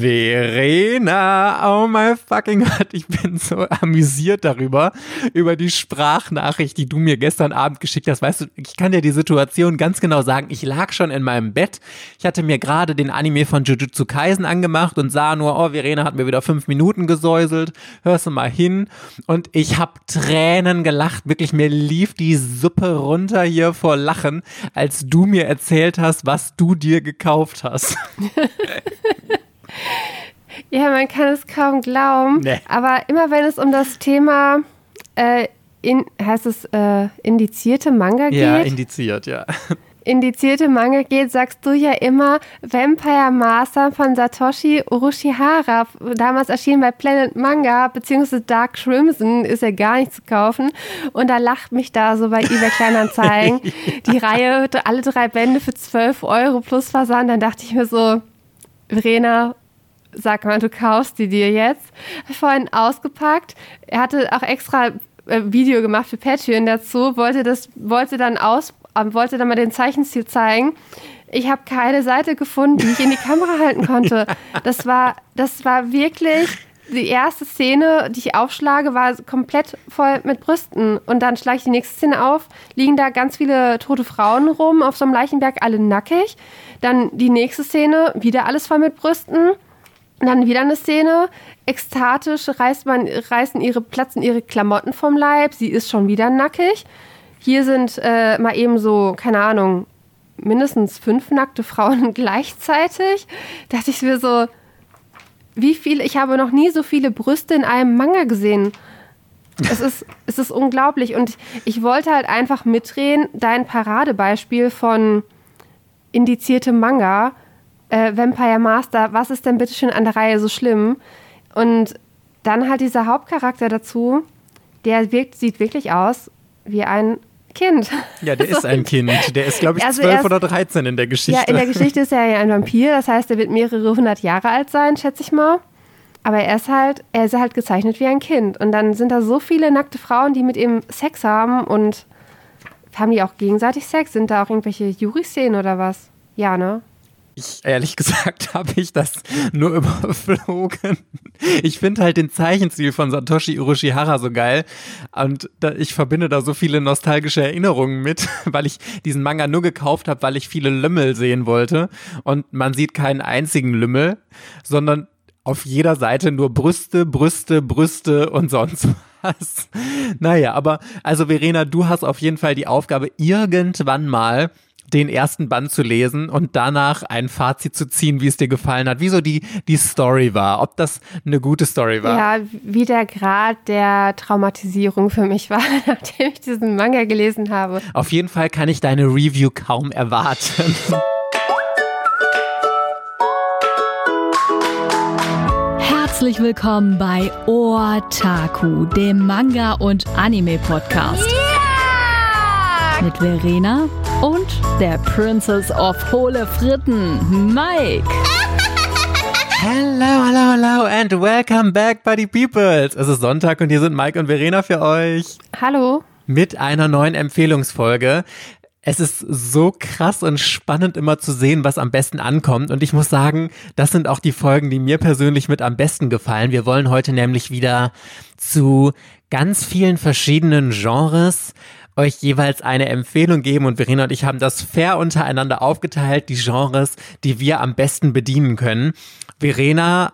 Verena, oh my fucking Gott, ich bin so amüsiert darüber, über die Sprachnachricht, die du mir gestern Abend geschickt hast. Weißt du, ich kann dir die Situation ganz genau sagen. Ich lag schon in meinem Bett. Ich hatte mir gerade den Anime von Jujutsu Kaisen angemacht und sah nur, oh, Verena hat mir wieder fünf Minuten gesäuselt. Hörst du mal hin? Und ich habe Tränen gelacht. Wirklich, mir lief die Suppe runter hier vor Lachen, als du mir erzählt hast, was du dir gekauft hast. Ja, man kann es kaum glauben. Nee. Aber immer wenn es um das Thema, äh, in, heißt es, äh, indizierte Manga geht. Ja, indiziert, ja. Indizierte Manga geht, sagst du ja immer Vampire Master von Satoshi Urushihara. Damals erschien bei Planet Manga, beziehungsweise Dark Crimson, ist ja gar nicht zu kaufen. Und da lacht mich da so bei eBay Kleinanzeigen die Reihe, alle drei Bände für 12 Euro plus Versand. Dann dachte ich mir so, Verena, sag mal, du kaufst die dir jetzt. Vorhin ausgepackt. Er hatte auch extra äh, Video gemacht für Patreon dazu, wollte das, wollte dann aus, äh, wollte dann mal den Zeichenstil zeigen. Ich habe keine Seite gefunden, die ich in die Kamera halten konnte. Das war, das war wirklich die erste Szene, die ich aufschlage, war komplett voll mit Brüsten. Und dann schlage ich die nächste Szene auf, liegen da ganz viele tote Frauen rum auf so einem Leichenberg, alle nackig. Dann die nächste Szene, wieder alles voll mit Brüsten. Und dann wieder eine Szene, ekstatisch reißt man, reißen ihre, platzen ihre Klamotten vom Leib, sie ist schon wieder nackig. Hier sind äh, mal eben so, keine Ahnung, mindestens fünf nackte Frauen gleichzeitig. Da dachte ich mir so, wie viele, ich habe noch nie so viele Brüste in einem Manga gesehen. Es ist, es ist unglaublich. Und ich wollte halt einfach mitdrehen, dein Paradebeispiel von indiziertem Manga, äh, Vampire Master, was ist denn bitte schön an der Reihe so schlimm? Und dann halt dieser Hauptcharakter dazu, der wirkt, sieht wirklich aus wie ein Kind. Ja, der ist ein Kind. Der ist, glaube ich, also 12 oder 13 in der Geschichte. Ja, in der Geschichte ist er ja ein Vampir. Das heißt, er wird mehrere hundert Jahre alt sein, schätze ich mal. Aber er ist halt, er ist halt gezeichnet wie ein Kind. Und dann sind da so viele nackte Frauen, die mit ihm Sex haben und haben die auch gegenseitig Sex? Sind da auch irgendwelche Juri-Szenen oder was? Ja, ne? Ich, ehrlich gesagt habe ich das nur überflogen. Ich finde halt den Zeichenstil von Satoshi Urushihara so geil und da, ich verbinde da so viele nostalgische Erinnerungen mit, weil ich diesen Manga nur gekauft habe, weil ich viele Lümmel sehen wollte und man sieht keinen einzigen Lümmel, sondern auf jeder Seite nur Brüste, Brüste, Brüste und sonst was. Naja, aber also Verena, du hast auf jeden Fall die Aufgabe, irgendwann mal den ersten Band zu lesen und danach ein Fazit zu ziehen, wie es dir gefallen hat, wie so die, die Story war, ob das eine gute Story war. Ja, wie der Grad der Traumatisierung für mich war, nachdem ich diesen Manga gelesen habe. Auf jeden Fall kann ich deine Review kaum erwarten. Herzlich willkommen bei Otaku, dem Manga- und Anime-Podcast. Yeah! Mit Verena und der Princess of Hohle Fritten, Mike. Hello, hello, hello and welcome back, Buddy Peoples. Es ist Sonntag und hier sind Mike und Verena für euch. Hallo. Mit einer neuen Empfehlungsfolge. Es ist so krass und spannend immer zu sehen, was am besten ankommt. Und ich muss sagen, das sind auch die Folgen, die mir persönlich mit am besten gefallen. Wir wollen heute nämlich wieder zu ganz vielen verschiedenen Genres euch jeweils eine Empfehlung geben und Verena und ich haben das fair untereinander aufgeteilt, die Genres, die wir am besten bedienen können. Verena,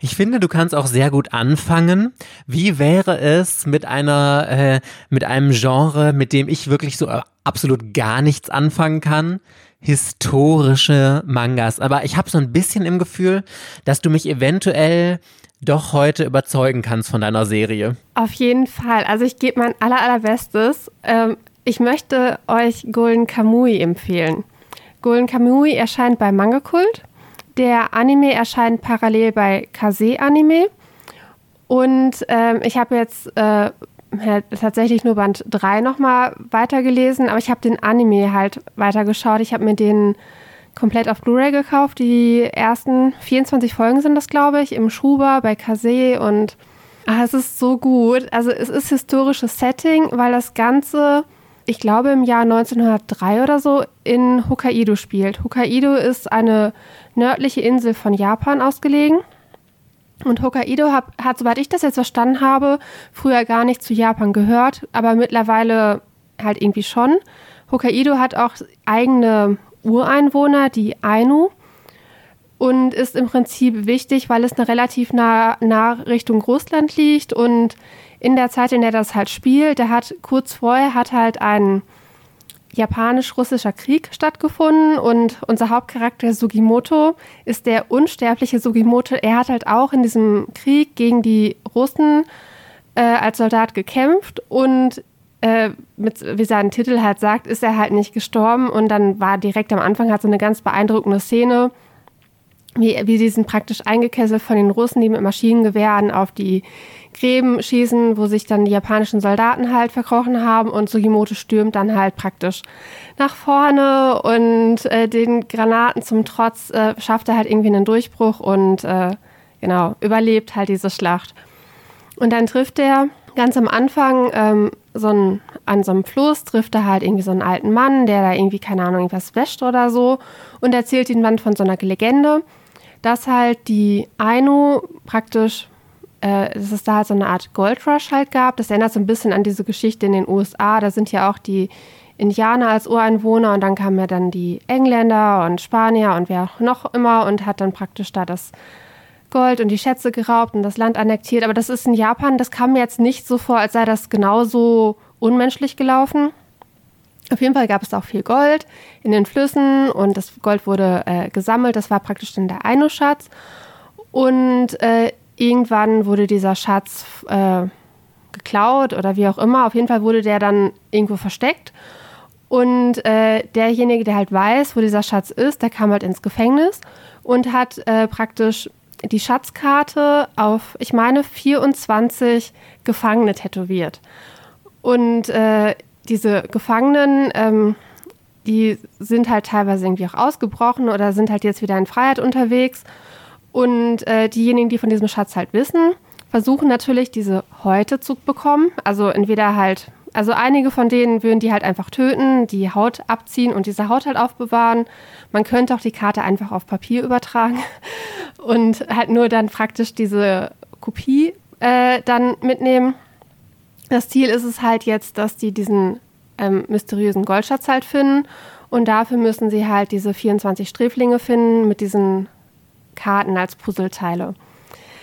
ich finde, du kannst auch sehr gut anfangen. Wie wäre es mit einer, äh, mit einem Genre, mit dem ich wirklich so absolut gar nichts anfangen kann? Historische Mangas. Aber ich habe so ein bisschen im Gefühl, dass du mich eventuell doch heute überzeugen kannst von deiner Serie. Auf jeden Fall. Also ich gebe mein aller, allerbestes. Ähm, ich möchte euch Golden Kamui empfehlen. Golden Kamui erscheint bei Manga Kult. Der Anime erscheint parallel bei Kase Anime. Und ähm, ich habe jetzt äh, tatsächlich nur Band 3 nochmal weitergelesen, aber ich habe den Anime halt weitergeschaut. Ich habe mir den komplett auf Blu-ray gekauft. Die ersten 24 Folgen sind das, glaube ich, im Schuber bei Kase und ach, es ist so gut. Also es ist historisches Setting, weil das Ganze ich glaube, im Jahr 1903 oder so in Hokkaido spielt. Hokkaido ist eine nördliche Insel von Japan ausgelegen. Und Hokkaido hat, hat, soweit ich das jetzt verstanden habe, früher gar nicht zu Japan gehört, aber mittlerweile halt irgendwie schon. Hokkaido hat auch eigene Ureinwohner, die Ainu, und ist im Prinzip wichtig, weil es eine relativ nah, nah Richtung Russland liegt und in der Zeit, in der das halt spielt, da hat kurz vorher hat halt ein japanisch-russischer Krieg stattgefunden und unser Hauptcharakter Sugimoto ist der unsterbliche Sugimoto. Er hat halt auch in diesem Krieg gegen die Russen äh, als Soldat gekämpft und äh, mit, wie sein Titel halt sagt, ist er halt nicht gestorben und dann war direkt am Anfang halt so eine ganz beeindruckende Szene, wie, wie die sind praktisch eingekesselt von den Russen, die mit Maschinengewehren auf die Gräben schießen, wo sich dann die japanischen Soldaten halt verkrochen haben und Sugimoto stürmt dann halt praktisch nach vorne und äh, den Granaten zum Trotz äh, schafft er halt irgendwie einen Durchbruch und äh, genau, überlebt halt diese Schlacht. Und dann trifft er ganz am Anfang ähm, so ein, an so einem Fluss, trifft er halt irgendwie so einen alten Mann, der da irgendwie, keine Ahnung, irgendwas wäscht oder so und erzählt ihm dann von so einer Legende, dass halt die Ainu praktisch äh, dass es da halt so eine Art Goldrush halt gab. Das erinnert so ein bisschen an diese Geschichte in den USA. Da sind ja auch die Indianer als Ureinwohner und dann kamen ja dann die Engländer und Spanier und wer auch noch immer und hat dann praktisch da das Gold und die Schätze geraubt und das Land annektiert. Aber das ist in Japan, das kam mir jetzt nicht so vor, als sei das genauso unmenschlich gelaufen. Auf jeden Fall gab es auch viel Gold in den Flüssen und das Gold wurde äh, gesammelt. Das war praktisch dann der Ainu-Schatz. Und äh, irgendwann wurde dieser Schatz äh, geklaut oder wie auch immer. Auf jeden Fall wurde der dann irgendwo versteckt. Und äh, derjenige, der halt weiß, wo dieser Schatz ist, der kam halt ins Gefängnis und hat äh, praktisch die Schatzkarte auf, ich meine, 24 Gefangene tätowiert. Und äh, diese Gefangenen, ähm, die sind halt teilweise irgendwie auch ausgebrochen oder sind halt jetzt wieder in Freiheit unterwegs. Und äh, diejenigen, die von diesem Schatz halt wissen, versuchen natürlich, diese Häute zu bekommen. Also entweder halt, also einige von denen würden die halt einfach töten, die Haut abziehen und diese Haut halt aufbewahren. Man könnte auch die Karte einfach auf Papier übertragen und halt nur dann praktisch diese Kopie äh, dann mitnehmen. Das Ziel ist es halt jetzt, dass die diesen ähm, mysteriösen Goldschatz halt finden. Und dafür müssen sie halt diese 24 Sträflinge finden mit diesen Karten als Puzzleteile.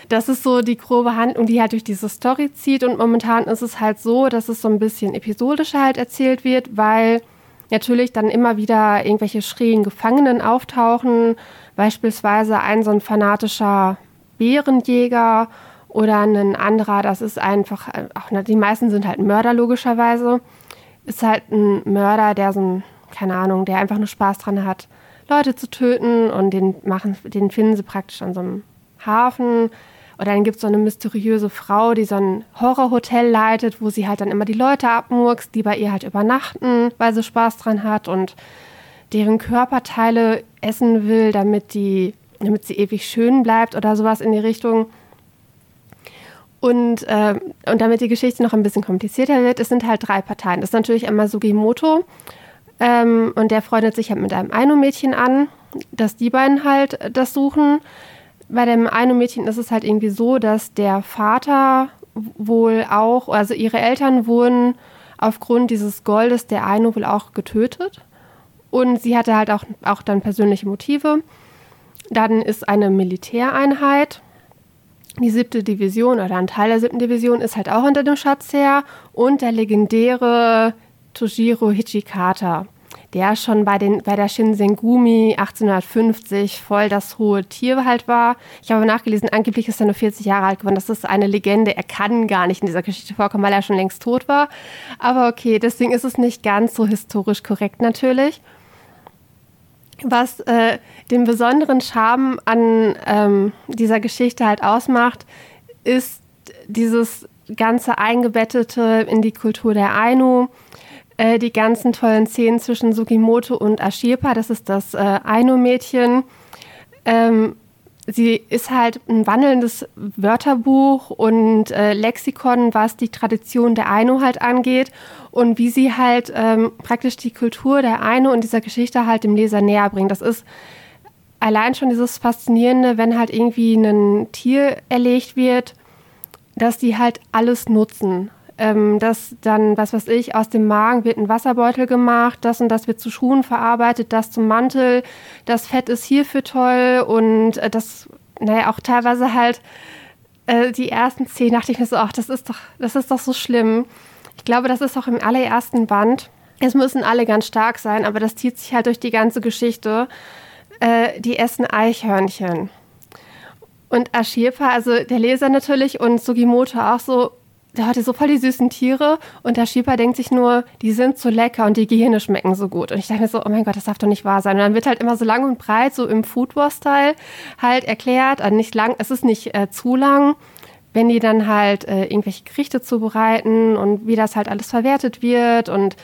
Das ist so die grobe Handlung, die halt durch diese Story zieht. Und momentan ist es halt so, dass es so ein bisschen episodischer halt erzählt wird, weil natürlich dann immer wieder irgendwelche schrägen Gefangenen auftauchen. Beispielsweise ein so ein fanatischer Bärenjäger oder ein anderer, das ist einfach, auch die meisten sind halt Mörder logischerweise. Ist halt ein Mörder, der so ein, keine Ahnung, der einfach nur Spaß dran hat, Leute zu töten und den, machen, den finden sie praktisch an so einem Hafen. Oder dann gibt es so eine mysteriöse Frau, die so ein Horrorhotel leitet, wo sie halt dann immer die Leute abmurkst, die bei ihr halt übernachten, weil sie Spaß dran hat und deren Körperteile essen will, damit, die, damit sie ewig schön bleibt oder sowas in die Richtung. Und, äh, und damit die Geschichte noch ein bisschen komplizierter wird, es sind halt drei Parteien. Das ist natürlich einmal Sugimoto, ähm, und der freundet sich halt mit einem Aino-Mädchen an, dass die beiden halt das suchen. Bei dem Aino-Mädchen ist es halt irgendwie so, dass der Vater wohl auch, also ihre Eltern wurden aufgrund dieses Goldes der Aino wohl auch getötet. Und sie hatte halt auch, auch dann persönliche Motive. Dann ist eine Militäreinheit, die siebte Division oder ein Teil der siebten Division ist halt auch unter dem Schatz her. Und der legendäre Toshiro Hichikata, der schon bei, den, bei der Shinsengumi 1850 voll das hohe Tier halt war. Ich habe nachgelesen, angeblich ist er nur 40 Jahre alt geworden. Das ist eine Legende. Er kann gar nicht in dieser Geschichte vorkommen, weil er schon längst tot war. Aber okay, deswegen ist es nicht ganz so historisch korrekt natürlich. Was äh, den besonderen Charme an ähm, dieser Geschichte halt ausmacht, ist dieses ganze Eingebettete in die Kultur der Ainu äh, die ganzen tollen Szenen zwischen Sugimoto und Ashirpa, das ist das äh, Aino-Mädchen. Ähm, sie ist halt ein wandelndes Wörterbuch und äh, Lexikon, was die Tradition der Ainu halt angeht und wie sie halt ähm, praktisch die Kultur der Ainu und dieser Geschichte halt dem Leser näher bringt. Das ist allein schon dieses Faszinierende, wenn halt irgendwie ein Tier erlegt wird, dass die halt alles nutzen. Ähm, dass dann, was weiß ich, aus dem Magen wird ein Wasserbeutel gemacht, das und das wird zu Schuhen verarbeitet, das zum Mantel, das Fett ist hierfür toll und äh, das, naja, auch teilweise halt äh, die ersten zehn dachte ich mir so, ach, das ist doch, das ist doch so schlimm. Ich glaube, das ist auch im allerersten Band. Es müssen alle ganz stark sein, aber das zieht sich halt durch die ganze Geschichte. Äh, die essen Eichhörnchen. Und Ashirpa, also der Leser natürlich und Sugimoto auch so, der hatte so voll die süßen Tiere und der Schieper denkt sich nur, die sind so lecker und die Gehirne schmecken so gut. Und ich dachte mir so, oh mein Gott, das darf doch nicht wahr sein. Und dann wird halt immer so lang und breit, so im Food War-Style halt erklärt, also nicht lang, es ist nicht äh, zu lang, wenn die dann halt äh, irgendwelche Gerichte zubereiten und wie das halt alles verwertet wird und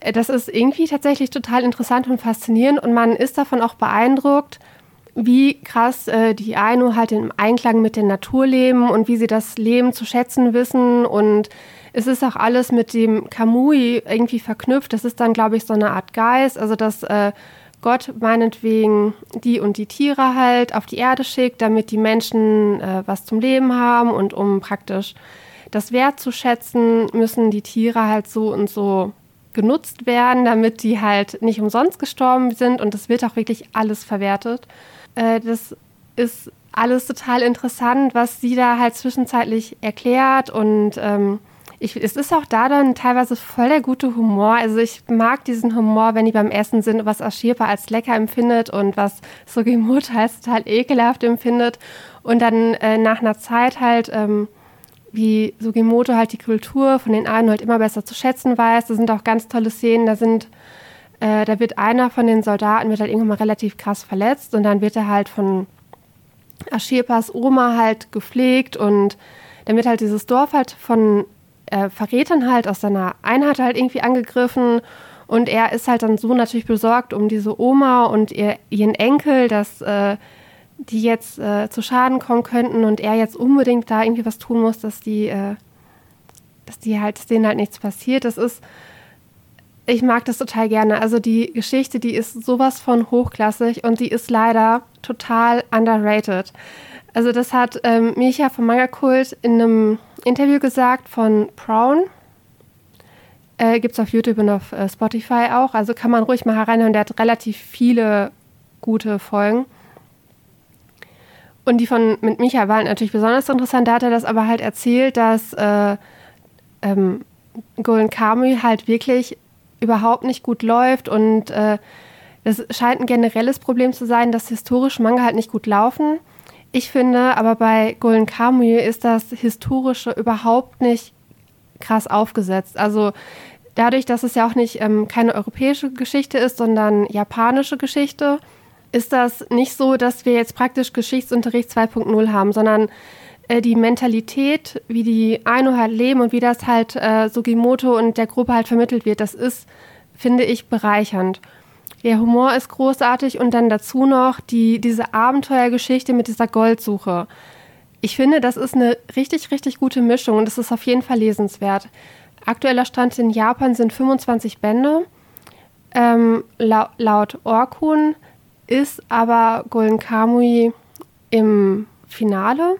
äh, das ist irgendwie tatsächlich total interessant und faszinierend und man ist davon auch beeindruckt, wie krass äh, die Ainu halt im Einklang mit der Natur leben und wie sie das Leben zu schätzen wissen. Und es ist auch alles mit dem Kamui irgendwie verknüpft. Das ist dann, glaube ich, so eine Art Geist, also dass äh, Gott meinetwegen die und die Tiere halt auf die Erde schickt, damit die Menschen äh, was zum Leben haben und um praktisch das Wert zu schätzen, müssen die Tiere halt so und so genutzt werden, damit die halt nicht umsonst gestorben sind und es wird auch wirklich alles verwertet. Äh, das ist alles total interessant, was sie da halt zwischenzeitlich erklärt und ähm, ich, es ist auch da dann teilweise voll der gute Humor. Also ich mag diesen Humor, wenn die beim Essen sind, was Ashirpa als lecker empfindet und was Sugimoto als total ekelhaft empfindet. Und dann äh, nach einer Zeit halt, ähm, wie Sugimoto halt die Kultur von den einen halt immer besser zu schätzen weiß. Da sind auch ganz tolle Szenen, da sind äh, da wird einer von den Soldaten wird halt irgendwann mal relativ krass verletzt und dann wird er halt von Ashirpas Oma halt gepflegt und dann wird halt dieses Dorf halt von äh, Verrätern halt aus seiner Einheit halt irgendwie angegriffen und er ist halt dann so natürlich besorgt um diese Oma und ihr, ihren Enkel, dass äh, die jetzt äh, zu Schaden kommen könnten und er jetzt unbedingt da irgendwie was tun muss, dass die, äh, dass die halt, dass denen halt nichts passiert. Das ist ich mag das total gerne. Also die Geschichte, die ist sowas von hochklassig und die ist leider total underrated. Also das hat ähm, Micha vom Manga Kult in einem Interview gesagt von Brown. Äh, Gibt es auf YouTube und auf äh, Spotify auch. Also kann man ruhig mal hereinhören. Der hat relativ viele gute Folgen. Und die von mit Micha waren natürlich besonders interessant. Da hat er das aber halt erzählt, dass äh, ähm, Golden Kamuy halt wirklich überhaupt nicht gut läuft und äh, das scheint ein generelles Problem zu sein, dass historische Manga halt nicht gut laufen. Ich finde, aber bei Golden Kamuy ist das Historische überhaupt nicht krass aufgesetzt. Also dadurch, dass es ja auch nicht ähm, keine europäische Geschichte ist, sondern japanische Geschichte, ist das nicht so, dass wir jetzt praktisch Geschichtsunterricht 2.0 haben, sondern die Mentalität, wie die Ainu halt leben und wie das halt äh, Sugimoto und der Gruppe halt vermittelt wird, das ist, finde ich, bereichernd. Der Humor ist großartig und dann dazu noch die, diese Abenteuergeschichte mit dieser Goldsuche. Ich finde, das ist eine richtig, richtig gute Mischung und das ist auf jeden Fall lesenswert. Aktueller Stand in Japan sind 25 Bände. Ähm, laut, laut Orkun ist aber Golden Kamui im Finale.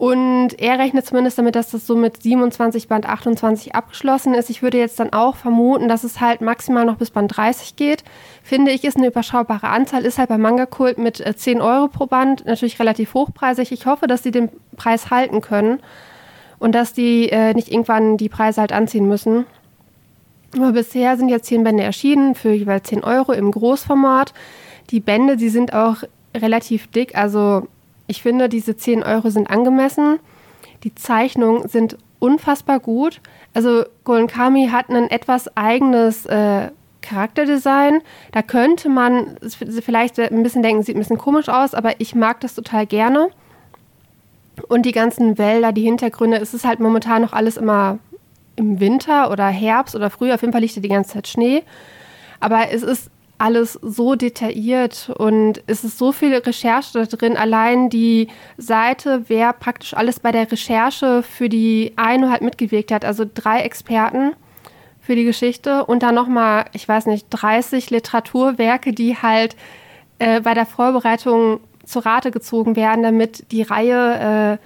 Und er rechnet zumindest damit, dass das so mit 27 Band 28 abgeschlossen ist. Ich würde jetzt dann auch vermuten, dass es halt maximal noch bis Band 30 geht. Finde ich, ist eine überschaubare Anzahl, ist halt beim Manga-Kult mit 10 äh, Euro pro Band natürlich relativ hochpreisig. Ich hoffe, dass sie den Preis halten können und dass die äh, nicht irgendwann die Preise halt anziehen müssen. Aber bisher sind jetzt 10 Bände erschienen für jeweils 10 Euro im Großformat. Die Bände, die sind auch relativ dick, also ich finde, diese 10 Euro sind angemessen. Die Zeichnungen sind unfassbar gut. Also Golden Kami hat ein etwas eigenes äh, Charakterdesign. Da könnte man vielleicht ein bisschen denken, sieht ein bisschen komisch aus, aber ich mag das total gerne. Und die ganzen Wälder, die Hintergründe, es ist halt momentan noch alles immer im Winter oder Herbst oder Frühjahr. Auf jeden Fall liegt da die ganze Zeit Schnee. Aber es ist alles so detailliert und es ist so viel Recherche da drin. Allein die Seite, wer praktisch alles bei der Recherche für die Aino halt mitgewirkt hat. Also drei Experten für die Geschichte und dann nochmal, ich weiß nicht, 30 Literaturwerke, die halt äh, bei der Vorbereitung zu Rate gezogen werden, damit die Reihe äh,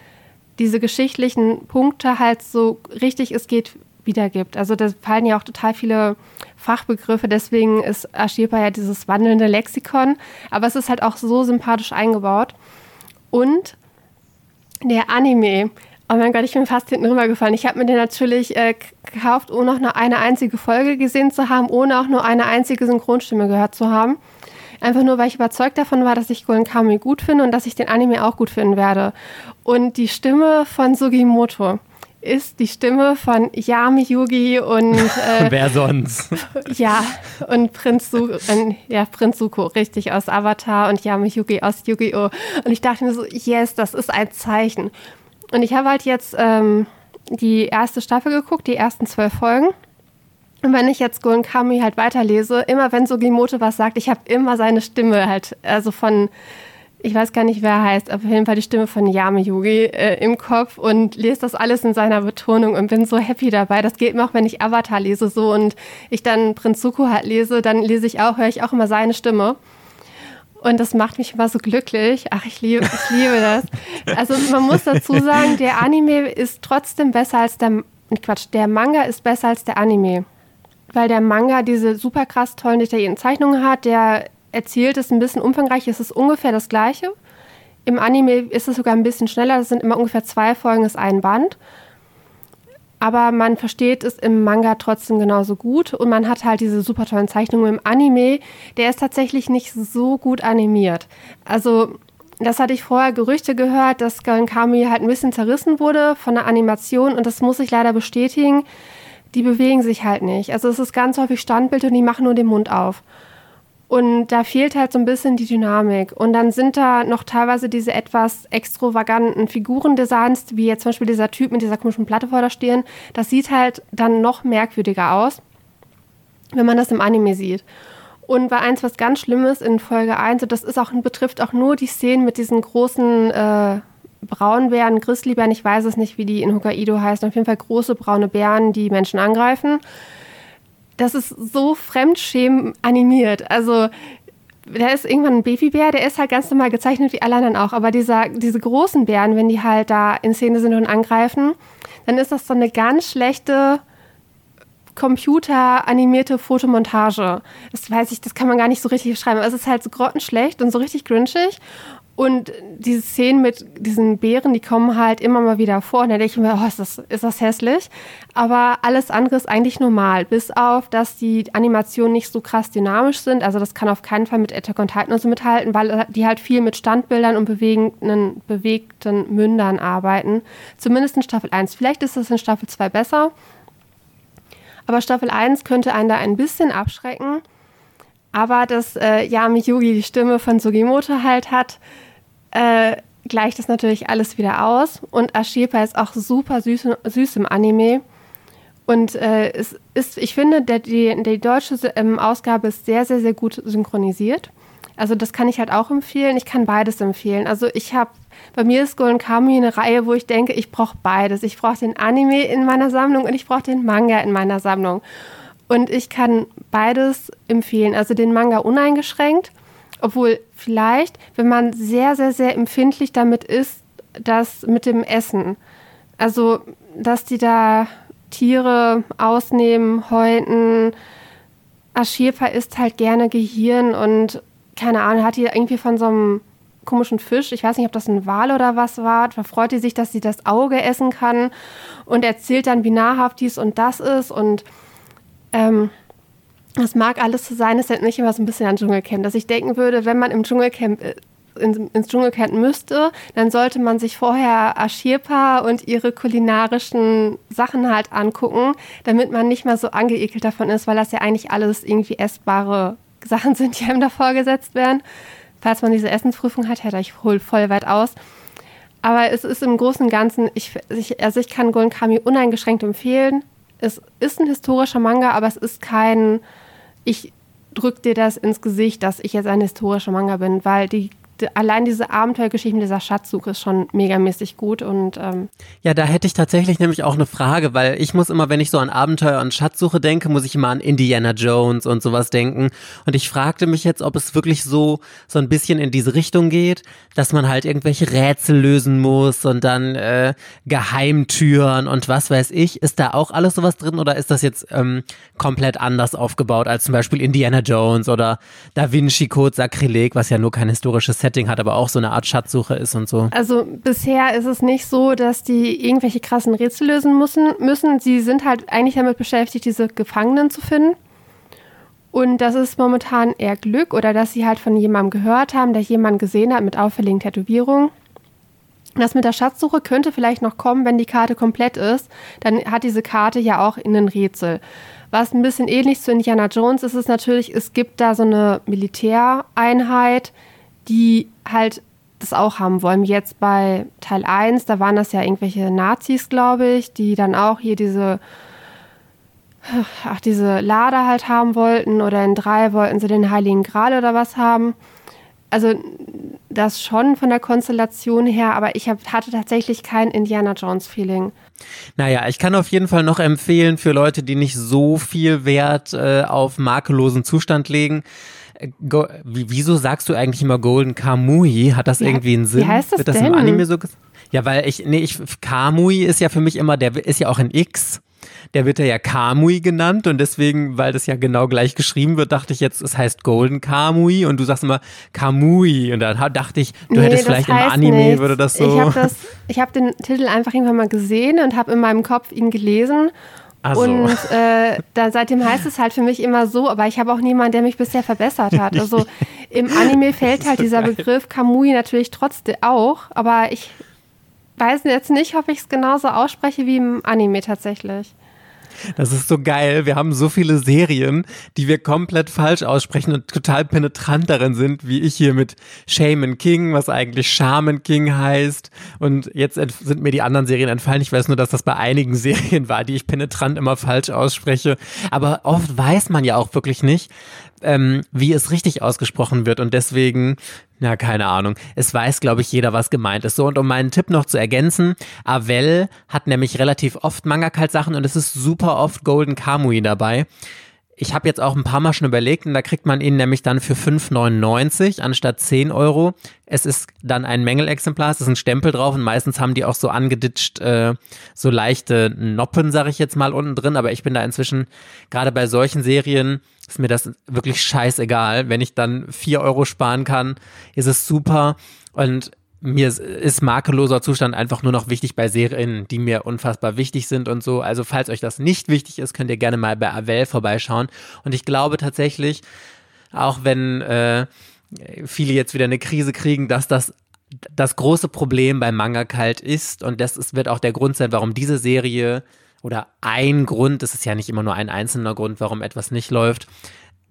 diese geschichtlichen Punkte halt so richtig es geht wiedergibt. Also da fallen ja auch total viele Fachbegriffe, deswegen ist Ashirpa ja dieses wandelnde Lexikon, aber es ist halt auch so sympathisch eingebaut. Und der Anime, oh mein Gott, ich bin fast hinten rübergefallen. Ich habe mir den natürlich äh, gekauft, ohne auch nur eine einzige Folge gesehen zu haben, ohne auch nur eine einzige Synchronstimme gehört zu haben. Einfach nur, weil ich überzeugt davon war, dass ich Golden Kamuy gut finde und dass ich den Anime auch gut finden werde. Und die Stimme von Sugimoto ist die Stimme von Yami Yugi und äh, wer sonst? Ja, und Prinz Suko, äh, ja, Prinz Suko, richtig aus Avatar und Yami Yugi aus Yu-Gi-Oh! Und ich dachte mir so, yes, das ist ein Zeichen. Und ich habe halt jetzt ähm, die erste Staffel geguckt, die ersten zwölf Folgen. Und wenn ich jetzt Golden Kami halt weiterlese, immer wenn Sugimoto was sagt, ich habe immer seine Stimme halt, also von, ich weiß gar nicht, wer er heißt, aber auf jeden Fall die Stimme von Yami Yugi äh, im Kopf und lese das alles in seiner Betonung und bin so happy dabei. Das geht mir auch, wenn ich Avatar lese so und ich dann Prinz Zuko halt lese, dann lese ich auch, höre ich auch immer seine Stimme. Und das macht mich immer so glücklich. Ach, ich liebe, ich liebe das. Also man muss dazu sagen, der Anime ist trotzdem besser als der, Quatsch, der Manga ist besser als der Anime weil der Manga diese super krass tollen detaillierten Zeichnungen hat. Der erzählt es ein bisschen umfangreich, es ist ungefähr das gleiche. Im Anime ist es sogar ein bisschen schneller, das sind immer ungefähr zwei Folgen, ist ein Band. Aber man versteht es im Manga trotzdem genauso gut und man hat halt diese super tollen Zeichnungen. Im Anime, der ist tatsächlich nicht so gut animiert. Also das hatte ich vorher Gerüchte gehört, dass Golden Kami halt ein bisschen zerrissen wurde von der Animation und das muss ich leider bestätigen die bewegen sich halt nicht. Also es ist ganz häufig Standbild und die machen nur den Mund auf. Und da fehlt halt so ein bisschen die Dynamik. Und dann sind da noch teilweise diese etwas extravaganten Figurendesigns, wie jetzt zum Beispiel dieser Typ mit dieser komischen Platte vor der Stirn. Das sieht halt dann noch merkwürdiger aus, wenn man das im Anime sieht. Und bei eins, was ganz Schlimmes in Folge 1, und das ist auch, betrifft auch nur die Szenen mit diesen großen äh, Braunbären, Grizzlybären, ich weiß es nicht, wie die in Hokkaido heißen, auf jeden Fall große braune Bären, die Menschen angreifen. Das ist so fremdschämen animiert. Also da ist irgendwann ein Babybär, der ist halt ganz normal gezeichnet wie alle anderen auch. Aber dieser, diese großen Bären, wenn die halt da in Szene sind und angreifen, dann ist das so eine ganz schlechte computeranimierte Fotomontage. Das weiß ich, das kann man gar nicht so richtig beschreiben. Aber es ist halt so grottenschlecht und so richtig grinchig. Und diese Szenen mit diesen Bären, die kommen halt immer mal wieder vor. Und da denke ich mir, oh, ist das, ist das hässlich. Aber alles andere ist eigentlich normal. Bis auf, dass die Animationen nicht so krass dynamisch sind. Also das kann auf keinen Fall mit Attack on Titan so mithalten, weil die halt viel mit Standbildern und bewegenden, bewegten Mündern arbeiten. Zumindest in Staffel 1. Vielleicht ist das in Staffel 2 besser. Aber Staffel 1 könnte einen da ein bisschen abschrecken. Aber dass äh, Yami Yugi die Stimme von Sugimoto halt hat, äh, gleicht das natürlich alles wieder aus. Und Ashipa ist auch super süß, süß im Anime. Und äh, es ist, ich finde, der, die, die deutsche ähm, Ausgabe ist sehr, sehr, sehr gut synchronisiert. Also das kann ich halt auch empfehlen. Ich kann beides empfehlen. Also ich habe, bei mir ist Golden Kamuy eine Reihe, wo ich denke, ich brauche beides. Ich brauche den Anime in meiner Sammlung und ich brauche den Manga in meiner Sammlung. Und ich kann beides empfehlen. Also den Manga uneingeschränkt obwohl vielleicht, wenn man sehr, sehr, sehr empfindlich damit ist, das mit dem Essen. Also, dass die da Tiere ausnehmen, häuten. Aschirpa isst halt gerne Gehirn und keine Ahnung, hat die irgendwie von so einem komischen Fisch, ich weiß nicht, ob das ein Wal oder was war, da freut die sich, dass sie das Auge essen kann und erzählt dann, wie nahrhaft dies und das ist und ähm, das mag alles so sein, es erinnert mich immer so ein bisschen an Dschungelcamp, dass ich denken würde, wenn man im Dschungelcamp äh, ins Dschungelcamp müsste, dann sollte man sich vorher Ashirpa und ihre kulinarischen Sachen halt angucken, damit man nicht mal so angeekelt davon ist, weil das ja eigentlich alles irgendwie essbare Sachen sind, die einem da vorgesetzt werden. Falls man diese Essensprüfung hat, hätte ich hol voll weit aus. Aber es ist im Großen und Ganzen, ich, ich, also ich kann Golden Kami uneingeschränkt empfehlen. Es ist ein historischer Manga, aber es ist kein ich drückt dir das ins Gesicht, dass ich jetzt ein historischer Manga bin, weil die allein diese Abenteuergeschichte mit dieser Schatzsuche ist schon megamäßig gut und ähm ja, da hätte ich tatsächlich nämlich auch eine Frage, weil ich muss immer, wenn ich so an Abenteuer und Schatzsuche denke, muss ich immer an Indiana Jones und sowas denken. Und ich fragte mich jetzt, ob es wirklich so so ein bisschen in diese Richtung geht, dass man halt irgendwelche Rätsel lösen muss und dann äh, Geheimtüren und was weiß ich, ist da auch alles sowas drin oder ist das jetzt ähm, komplett anders aufgebaut als zum Beispiel Indiana Jones oder Da Vinci Code Sakrileg, was ja nur kein historisches Setting hat, aber auch so eine Art Schatzsuche ist und so. Also bisher ist es nicht so, dass die irgendwelche krassen Rätsel lösen müssen. müssen. Sie sind halt eigentlich damit beschäftigt, diese Gefangenen zu finden. Und das ist momentan eher Glück oder dass sie halt von jemandem gehört haben, der jemanden gesehen hat mit auffälligen Tätowierungen. Das mit der Schatzsuche könnte vielleicht noch kommen, wenn die Karte komplett ist. Dann hat diese Karte ja auch in ein Rätsel. Was ein bisschen ähnlich zu Indiana Jones ist, ist natürlich, es gibt da so eine Militäreinheit, die halt das auch haben wollen. Jetzt bei Teil 1, da waren das ja irgendwelche Nazis, glaube ich, die dann auch hier diese, ach, diese Lader halt haben wollten oder in 3 wollten sie den Heiligen Gral oder was haben. Also das schon von der Konstellation her, aber ich hab, hatte tatsächlich kein Indiana Jones-Feeling. Naja, ich kann auf jeden Fall noch empfehlen für Leute, die nicht so viel Wert äh, auf makellosen Zustand legen Go, wieso sagst du eigentlich immer Golden Kamui? Hat das wie, irgendwie einen Sinn? Wie heißt das Wird das denn? im Anime so Ja, weil ich, nee, ich, Kamui ist ja für mich immer, der ist ja auch ein X. Der wird ja Kamui genannt und deswegen, weil das ja genau gleich geschrieben wird, dachte ich jetzt, es heißt Golden Kamui und du sagst immer Kamui und dann dachte ich, du nee, hättest vielleicht im Anime nichts. würde das so. Ich habe hab den Titel einfach irgendwann mal gesehen und habe in meinem Kopf ihn gelesen so. Und äh, da, seitdem heißt es halt für mich immer so, aber ich habe auch niemanden, der mich bisher verbessert hat. Also im Anime fällt halt dieser Begriff Kamui natürlich trotzdem auch, aber ich weiß jetzt nicht, ob ich es genauso ausspreche wie im Anime tatsächlich. Das ist so geil. Wir haben so viele Serien, die wir komplett falsch aussprechen und total penetrant darin sind, wie ich hier mit Shaman King, was eigentlich Shaman King heißt. Und jetzt sind mir die anderen Serien entfallen. Ich weiß nur, dass das bei einigen Serien war, die ich penetrant immer falsch ausspreche. Aber oft weiß man ja auch wirklich nicht, ähm, wie es richtig ausgesprochen wird. Und deswegen, na, keine Ahnung. Es weiß, glaube ich, jeder, was gemeint ist. So, und um meinen Tipp noch zu ergänzen, Avel hat nämlich relativ oft Manga-Kalt-Sachen und es ist super oft Golden Kamui dabei. Ich habe jetzt auch ein paar Mal schon überlegt und da kriegt man ihn nämlich dann für 5,99 anstatt 10 Euro. Es ist dann ein Mängelexemplar, es ist ein Stempel drauf und meistens haben die auch so angeditscht, äh, so leichte Noppen, sage ich jetzt mal, unten drin. Aber ich bin da inzwischen, gerade bei solchen Serien, ist mir das wirklich scheißegal. Wenn ich dann 4 Euro sparen kann, ist es super. Und mir ist makelloser Zustand einfach nur noch wichtig bei Serien, die mir unfassbar wichtig sind und so. Also falls euch das nicht wichtig ist, könnt ihr gerne mal bei Avel vorbeischauen. Und ich glaube tatsächlich, auch wenn äh, viele jetzt wieder eine Krise kriegen, dass das das große Problem bei Manga kalt ist und das ist, wird auch der Grund sein, warum diese Serie oder ein Grund, das ist ja nicht immer nur ein einzelner Grund, warum etwas nicht läuft,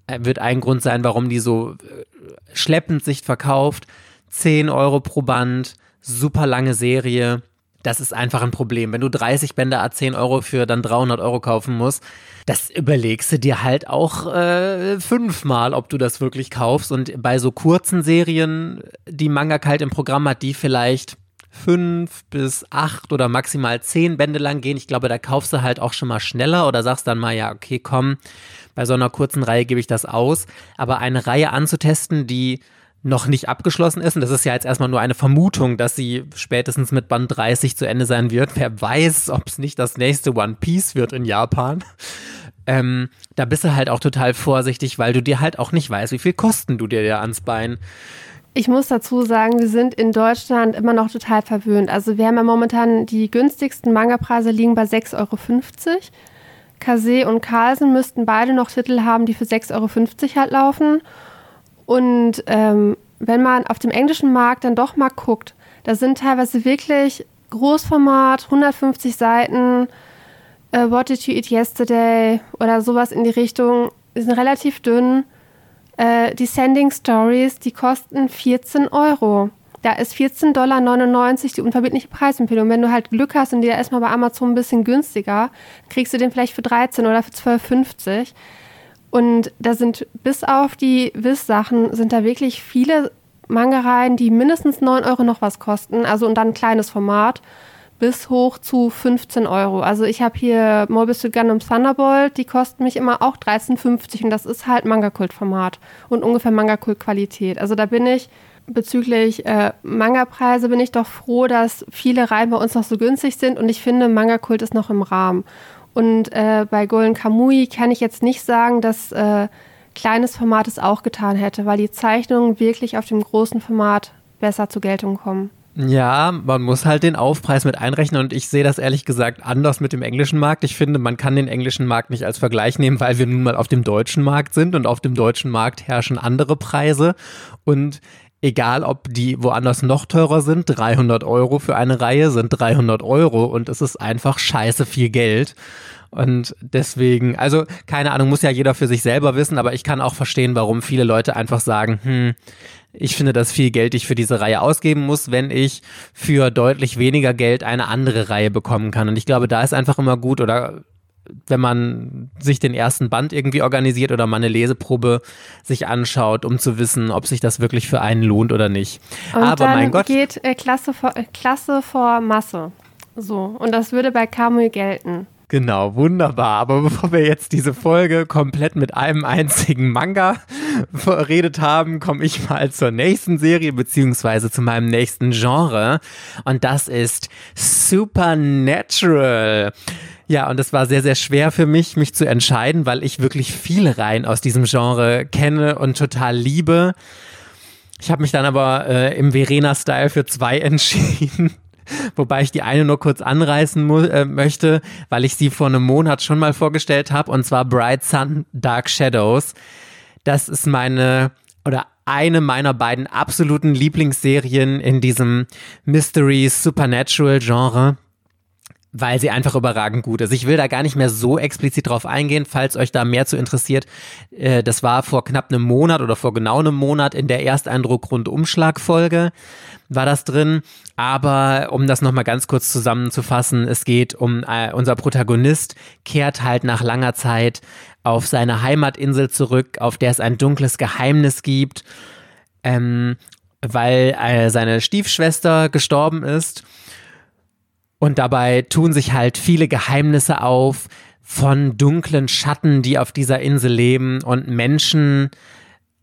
äh, wird ein Grund sein, warum die so äh, schleppend sich verkauft 10 Euro pro Band, super lange Serie. Das ist einfach ein Problem. Wenn du 30 Bände a 10 Euro für dann 300 Euro kaufen musst, das überlegst du dir halt auch äh, fünfmal, ob du das wirklich kaufst. Und bei so kurzen Serien, die Manga kalt im Programm hat, die vielleicht fünf bis acht oder maximal zehn Bände lang gehen. Ich glaube, da kaufst du halt auch schon mal schneller oder sagst dann mal, ja, okay, komm, bei so einer kurzen Reihe gebe ich das aus. Aber eine Reihe anzutesten, die noch nicht abgeschlossen ist. Und das ist ja jetzt erstmal nur eine Vermutung, dass sie spätestens mit Band 30 zu Ende sein wird. Wer weiß, ob es nicht das nächste One Piece wird in Japan. Ähm, da bist du halt auch total vorsichtig, weil du dir halt auch nicht weißt, wie viel Kosten du dir da ans Bein. Ich muss dazu sagen, wir sind in Deutschland immer noch total verwöhnt. Also wir haben ja momentan die günstigsten Manga-Preise liegen bei 6,50 Euro. Kase und Carlsen müssten beide noch Titel haben, die für 6,50 Euro halt laufen. Und ähm, wenn man auf dem englischen Markt dann doch mal guckt, da sind teilweise wirklich Großformat, 150 Seiten, äh, What Did You Eat Yesterday oder sowas in die Richtung, die sind relativ dünn. Äh, die Sending Stories, die kosten 14 Euro. Da ist 14,99 Dollar die unverbindliche Preisempfehlung. Wenn du halt Glück hast und dir erstmal bei Amazon ein bisschen günstiger, kriegst du den vielleicht für 13 oder für 12,50. Und da sind bis auf die Wiss-Sachen sind da wirklich viele Manga-Reihen, die mindestens 9 Euro noch was kosten. Also und dann ein kleines Format bis hoch zu 15 Euro. Also ich habe hier Suit Gundam Thunderbolt, die kosten mich immer auch 13,50 und das ist halt Manga-Kult-Format und ungefähr Manga-Kult-Qualität. Also da bin ich bezüglich äh, Manga-Preise bin ich doch froh, dass viele Reihen bei uns noch so günstig sind und ich finde, Manga-Kult ist noch im Rahmen. Und äh, bei Golden Kamui kann ich jetzt nicht sagen, dass äh, kleines Format es auch getan hätte, weil die Zeichnungen wirklich auf dem großen Format besser zur Geltung kommen. Ja, man muss halt den Aufpreis mit einrechnen und ich sehe das ehrlich gesagt anders mit dem englischen Markt. Ich finde, man kann den englischen Markt nicht als Vergleich nehmen, weil wir nun mal auf dem deutschen Markt sind und auf dem deutschen Markt herrschen andere Preise und egal ob die woanders noch teurer sind, 300 Euro für eine Reihe sind 300 Euro und es ist einfach scheiße viel Geld. Und deswegen, also keine Ahnung, muss ja jeder für sich selber wissen, aber ich kann auch verstehen, warum viele Leute einfach sagen, hm, ich finde das viel Geld, ich für diese Reihe ausgeben muss, wenn ich für deutlich weniger Geld eine andere Reihe bekommen kann. Und ich glaube, da ist einfach immer gut oder wenn man sich den ersten Band irgendwie organisiert oder mal eine Leseprobe sich anschaut, um zu wissen, ob sich das wirklich für einen lohnt oder nicht. Und Aber dann mein Gott. geht äh, Klasse, vor, äh, Klasse vor Masse. So. Und das würde bei Kamui gelten. Genau, wunderbar. Aber bevor wir jetzt diese Folge komplett mit einem einzigen Manga verredet haben, komme ich mal zur nächsten Serie beziehungsweise zu meinem nächsten Genre. Und das ist Supernatural. Ja, und es war sehr, sehr schwer für mich, mich zu entscheiden, weil ich wirklich viele Reihen aus diesem Genre kenne und total liebe. Ich habe mich dann aber äh, im Verena-Style für zwei entschieden. Wobei ich die eine nur kurz anreißen äh, möchte, weil ich sie vor einem Monat schon mal vorgestellt habe, und zwar Bright Sun Dark Shadows. Das ist meine oder eine meiner beiden absoluten Lieblingsserien in diesem Mystery Supernatural Genre weil sie einfach überragend gut ist. Ich will da gar nicht mehr so explizit drauf eingehen, falls euch da mehr zu interessiert. Äh, das war vor knapp einem Monat oder vor genau einem Monat in der Ersteindruck-Rundumschlag-Folge war das drin. Aber um das nochmal ganz kurz zusammenzufassen, es geht um äh, unser Protagonist kehrt halt nach langer Zeit auf seine Heimatinsel zurück, auf der es ein dunkles Geheimnis gibt, ähm, weil äh, seine Stiefschwester gestorben ist und dabei tun sich halt viele Geheimnisse auf von dunklen Schatten, die auf dieser Insel leben und Menschen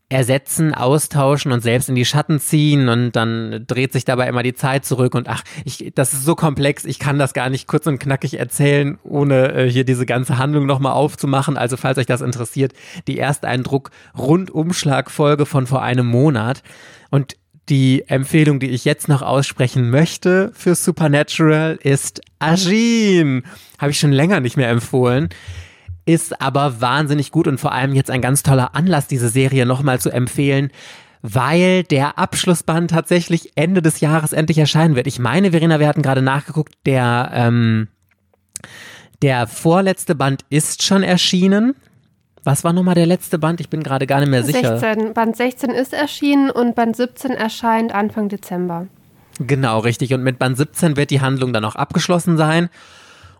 ersetzen, austauschen und selbst in die Schatten ziehen. Und dann dreht sich dabei immer die Zeit zurück. Und ach, ich, das ist so komplex, ich kann das gar nicht kurz und knackig erzählen, ohne äh, hier diese ganze Handlung nochmal aufzumachen. Also falls euch das interessiert, die Ersteindruck Rundumschlagfolge von vor einem Monat. Und die Empfehlung, die ich jetzt noch aussprechen möchte für Supernatural, ist Ajin. Habe ich schon länger nicht mehr empfohlen. Ist aber wahnsinnig gut und vor allem jetzt ein ganz toller Anlass, diese Serie nochmal zu empfehlen, weil der Abschlussband tatsächlich Ende des Jahres endlich erscheinen wird. Ich meine, Verena, wir hatten gerade nachgeguckt, der, ähm, der vorletzte Band ist schon erschienen. Was war nochmal der letzte Band? Ich bin gerade gar nicht mehr sicher. 16. Band 16 ist erschienen und Band 17 erscheint Anfang Dezember. Genau, richtig. Und mit Band 17 wird die Handlung dann auch abgeschlossen sein.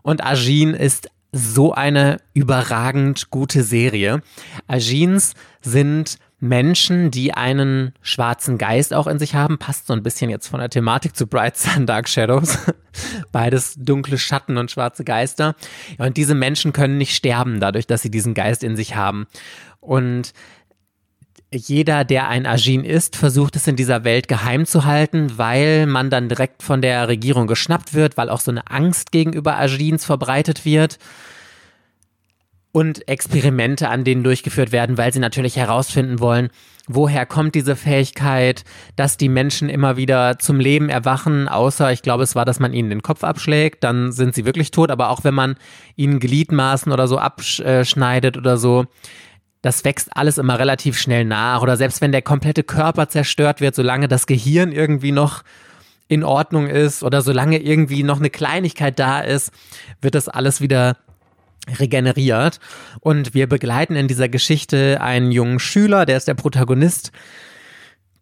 Und Agin ist so eine überragend gute Serie. Agins sind Menschen, die einen schwarzen Geist auch in sich haben, passt so ein bisschen jetzt von der Thematik zu Bright Sun, Dark Shadows. Beides dunkle Schatten und schwarze Geister. Und diese Menschen können nicht sterben, dadurch, dass sie diesen Geist in sich haben. Und jeder, der ein Agin ist, versucht es in dieser Welt geheim zu halten, weil man dann direkt von der Regierung geschnappt wird, weil auch so eine Angst gegenüber Agins verbreitet wird und Experimente an denen durchgeführt werden, weil sie natürlich herausfinden wollen, woher kommt diese Fähigkeit, dass die Menschen immer wieder zum Leben erwachen, außer ich glaube, es war, dass man ihnen den Kopf abschlägt, dann sind sie wirklich tot, aber auch wenn man ihnen Gliedmaßen oder so abschneidet oder so, das wächst alles immer relativ schnell nach. Oder selbst wenn der komplette Körper zerstört wird, solange das Gehirn irgendwie noch in Ordnung ist oder solange irgendwie noch eine Kleinigkeit da ist, wird das alles wieder regeneriert. Und wir begleiten in dieser Geschichte einen jungen Schüler, der ist der Protagonist,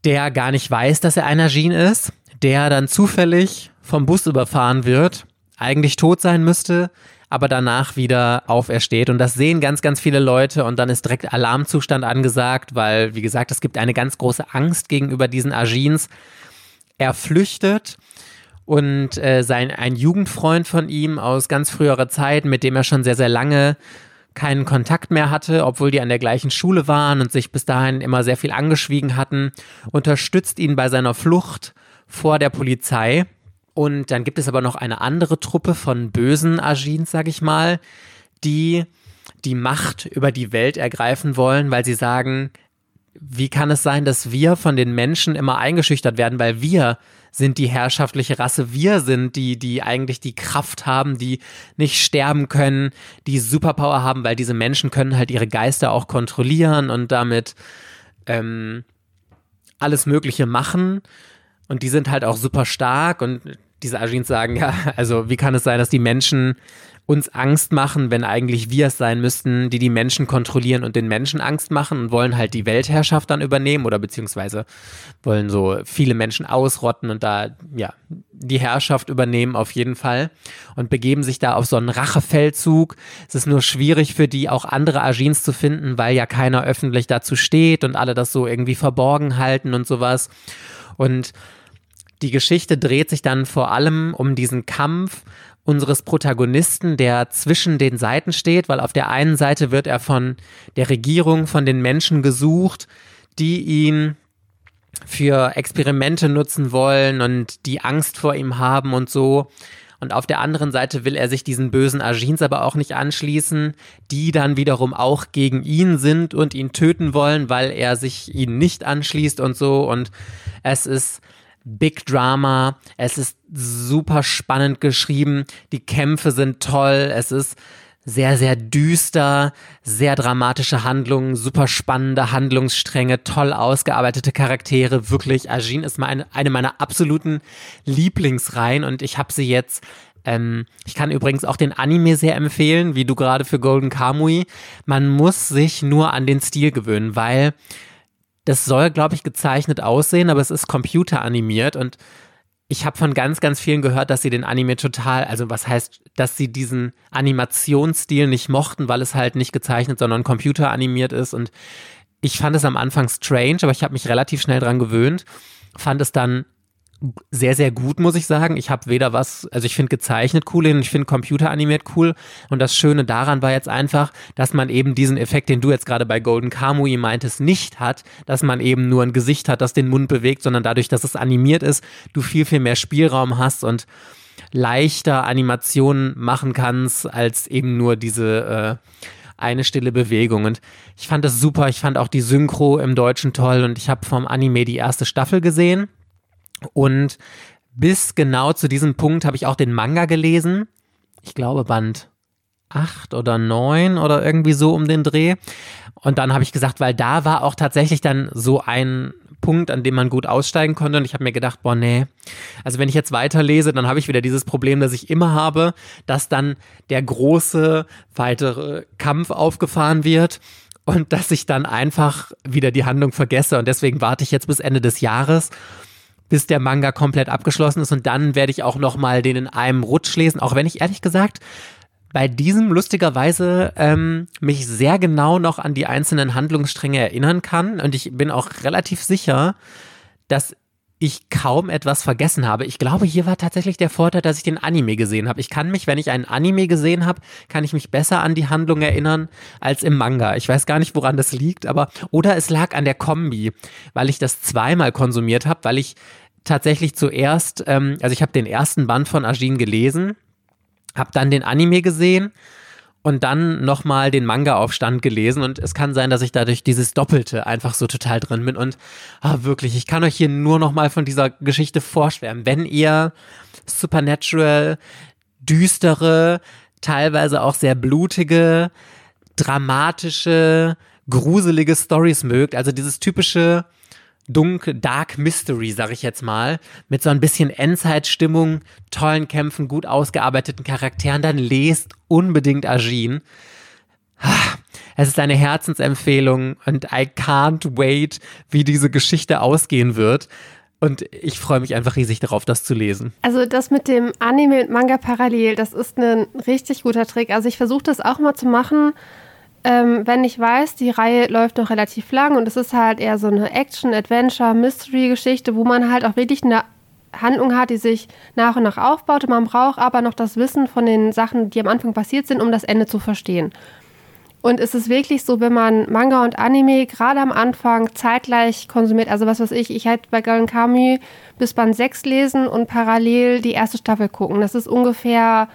der gar nicht weiß, dass er einer Jean ist, der dann zufällig vom Bus überfahren wird, eigentlich tot sein müsste, aber danach wieder aufersteht. Und das sehen ganz, ganz viele Leute und dann ist direkt Alarmzustand angesagt, weil, wie gesagt, es gibt eine ganz große Angst gegenüber diesen Agins. Er flüchtet und äh, sein, ein Jugendfreund von ihm aus ganz früherer Zeit, mit dem er schon sehr, sehr lange keinen Kontakt mehr hatte, obwohl die an der gleichen Schule waren und sich bis dahin immer sehr viel angeschwiegen hatten, unterstützt ihn bei seiner Flucht vor der Polizei. Und dann gibt es aber noch eine andere Truppe von bösen Agins, sag ich mal, die die Macht über die Welt ergreifen wollen, weil sie sagen, wie kann es sein, dass wir von den Menschen immer eingeschüchtert werden, weil wir sind die herrschaftliche Rasse, wir sind die, die eigentlich die Kraft haben, die nicht sterben können, die Superpower haben, weil diese Menschen können halt ihre Geister auch kontrollieren und damit ähm, alles Mögliche machen. Und die sind halt auch super stark und diese Agins sagen, ja, also wie kann es sein, dass die Menschen uns Angst machen, wenn eigentlich wir es sein müssten, die die Menschen kontrollieren und den Menschen Angst machen und wollen halt die Weltherrschaft dann übernehmen oder beziehungsweise wollen so viele Menschen ausrotten und da, ja, die Herrschaft übernehmen auf jeden Fall und begeben sich da auf so einen Rachefeldzug. Es ist nur schwierig für die auch andere Agins zu finden, weil ja keiner öffentlich dazu steht und alle das so irgendwie verborgen halten und sowas. Und die Geschichte dreht sich dann vor allem um diesen Kampf unseres Protagonisten, der zwischen den Seiten steht, weil auf der einen Seite wird er von der Regierung, von den Menschen gesucht, die ihn für Experimente nutzen wollen und die Angst vor ihm haben und so. Und auf der anderen Seite will er sich diesen bösen Agins aber auch nicht anschließen, die dann wiederum auch gegen ihn sind und ihn töten wollen, weil er sich ihnen nicht anschließt und so. Und es ist Big Drama. Es ist super spannend geschrieben. Die Kämpfe sind toll. Es ist sehr, sehr düster, sehr dramatische Handlungen, super spannende Handlungsstränge, toll ausgearbeitete Charaktere. Wirklich, Ajin ist meine, eine meiner absoluten Lieblingsreihen und ich habe sie jetzt ähm, ich kann übrigens auch den Anime sehr empfehlen, wie du gerade für Golden Kamui. Man muss sich nur an den Stil gewöhnen, weil das soll, glaube ich, gezeichnet aussehen, aber es ist computeranimiert und ich habe von ganz, ganz vielen gehört, dass sie den Anime total, also was heißt, dass sie diesen Animationsstil nicht mochten, weil es halt nicht gezeichnet, sondern computeranimiert ist. Und ich fand es am Anfang strange, aber ich habe mich relativ schnell dran gewöhnt. Fand es dann sehr, sehr gut, muss ich sagen. Ich habe weder was, also ich finde gezeichnet cool und ich finde computeranimiert cool. Und das Schöne daran war jetzt einfach, dass man eben diesen Effekt, den du jetzt gerade bei Golden Kamui meintest, nicht hat, dass man eben nur ein Gesicht hat, das den Mund bewegt, sondern dadurch, dass es animiert ist, du viel, viel mehr Spielraum hast und leichter Animationen machen kannst, als eben nur diese äh, eine stille Bewegung. Und ich fand das super. Ich fand auch die Synchro im Deutschen toll und ich habe vom Anime die erste Staffel gesehen und bis genau zu diesem Punkt habe ich auch den Manga gelesen. Ich glaube Band 8 oder 9 oder irgendwie so um den Dreh. Und dann habe ich gesagt, weil da war auch tatsächlich dann so ein Punkt, an dem man gut aussteigen konnte. Und ich habe mir gedacht, boah, nee. Also wenn ich jetzt weiterlese, dann habe ich wieder dieses Problem, das ich immer habe, dass dann der große weitere Kampf aufgefahren wird und dass ich dann einfach wieder die Handlung vergesse. Und deswegen warte ich jetzt bis Ende des Jahres bis der Manga komplett abgeschlossen ist. Und dann werde ich auch noch mal den in einem Rutsch lesen, auch wenn ich ehrlich gesagt bei diesem lustigerweise ähm, mich sehr genau noch an die einzelnen Handlungsstränge erinnern kann. Und ich bin auch relativ sicher, dass ich kaum etwas vergessen habe. Ich glaube, hier war tatsächlich der Vorteil, dass ich den Anime gesehen habe. Ich kann mich, wenn ich einen Anime gesehen habe, kann ich mich besser an die Handlung erinnern als im Manga. Ich weiß gar nicht, woran das liegt, aber oder es lag an der Kombi, weil ich das zweimal konsumiert habe, weil ich tatsächlich zuerst, ähm, also ich habe den ersten Band von Ajin gelesen, habe dann den Anime gesehen und dann nochmal den Manga-Aufstand gelesen und es kann sein, dass ich dadurch dieses Doppelte einfach so total drin bin und ah, wirklich, ich kann euch hier nur nochmal von dieser Geschichte vorschwärmen. Wenn ihr Supernatural, düstere, teilweise auch sehr blutige, dramatische, gruselige Stories mögt, also dieses typische dunkel, Dark Mystery, sag ich jetzt mal, mit so ein bisschen Endzeitstimmung, tollen Kämpfen, gut ausgearbeiteten Charakteren, dann lest unbedingt Agin. Es ist eine Herzensempfehlung und I can't wait, wie diese Geschichte ausgehen wird. Und ich freue mich einfach riesig darauf, das zu lesen. Also das mit dem Anime und Manga parallel, das ist ein richtig guter Trick. Also ich versuche das auch mal zu machen, ähm, wenn ich weiß, die Reihe läuft noch relativ lang und es ist halt eher so eine Action, Adventure, Mystery-Geschichte, wo man halt auch wirklich eine Handlung hat, die sich nach und nach aufbaut. Und man braucht aber noch das Wissen von den Sachen, die am Anfang passiert sind, um das Ende zu verstehen. Und es ist wirklich so, wenn man Manga und Anime gerade am Anfang zeitgleich konsumiert, also was weiß ich, ich hätte bei Girl Kami bis Band 6 lesen und parallel die erste Staffel gucken. Das ist ungefähr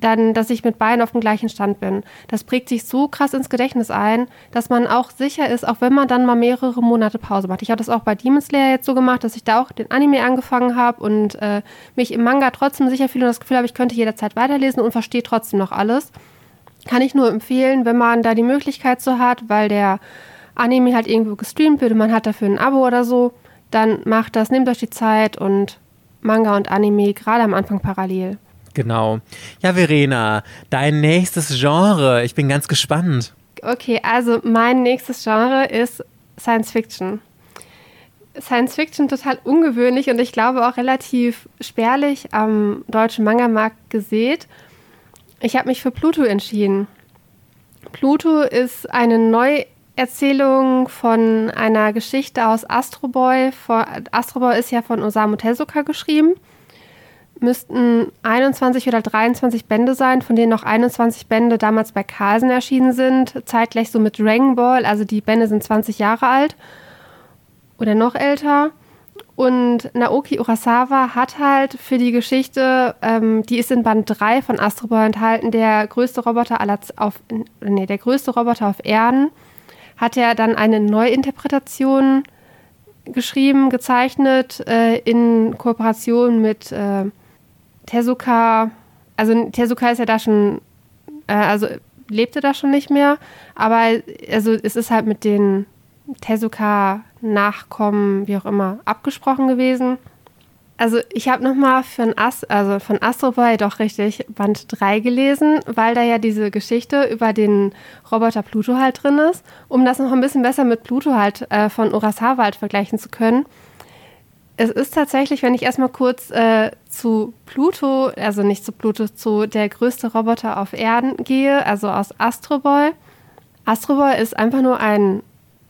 dann, dass ich mit beiden auf dem gleichen Stand bin. Das prägt sich so krass ins Gedächtnis ein, dass man auch sicher ist, auch wenn man dann mal mehrere Monate Pause macht. Ich habe das auch bei Demon Slayer jetzt so gemacht, dass ich da auch den Anime angefangen habe und äh, mich im Manga trotzdem sicher fühle und das Gefühl habe, ich könnte jederzeit weiterlesen und verstehe trotzdem noch alles. Kann ich nur empfehlen, wenn man da die Möglichkeit so hat, weil der Anime halt irgendwo gestreamt wird und man hat dafür ein Abo oder so, dann macht das, nehmt euch die Zeit und Manga und Anime gerade am Anfang parallel. Genau. Ja, Verena, dein nächstes Genre. Ich bin ganz gespannt. Okay, also mein nächstes Genre ist Science Fiction. Science Fiction total ungewöhnlich und ich glaube auch relativ spärlich am deutschen Manga-Markt gesät. Ich habe mich für Pluto entschieden. Pluto ist eine Neuerzählung von einer Geschichte aus Astro Boy. Astro Boy ist ja von Osamu Tezuka geschrieben. Müssten 21 oder 23 Bände sein, von denen noch 21 Bände damals bei Carlsen erschienen sind. Zeitgleich so mit Dragon Ball, also die Bände sind 20 Jahre alt oder noch älter. Und Naoki Urasawa hat halt für die Geschichte, ähm, die ist in Band 3 von Astro Boy enthalten, der größte Roboter aller auf nee, der größte Roboter auf Erden, hat er dann eine Neuinterpretation geschrieben, gezeichnet äh, in Kooperation mit äh, Tezuka. Also Tezuka ist ja da schon, äh, also lebte da schon nicht mehr, aber also es ist halt mit den Tezuka Nachkommen, wie auch immer, abgesprochen gewesen. Also ich habe nochmal von, Ast also von Astro Boy doch richtig Band 3 gelesen, weil da ja diese Geschichte über den Roboter Pluto halt drin ist, um das noch ein bisschen besser mit Pluto halt äh, von Urasawa halt vergleichen zu können. Es ist tatsächlich, wenn ich erstmal kurz äh, zu Pluto, also nicht zu Pluto, zu der größte Roboter auf Erden gehe, also aus Astro Boy. Astro Boy ist einfach nur ein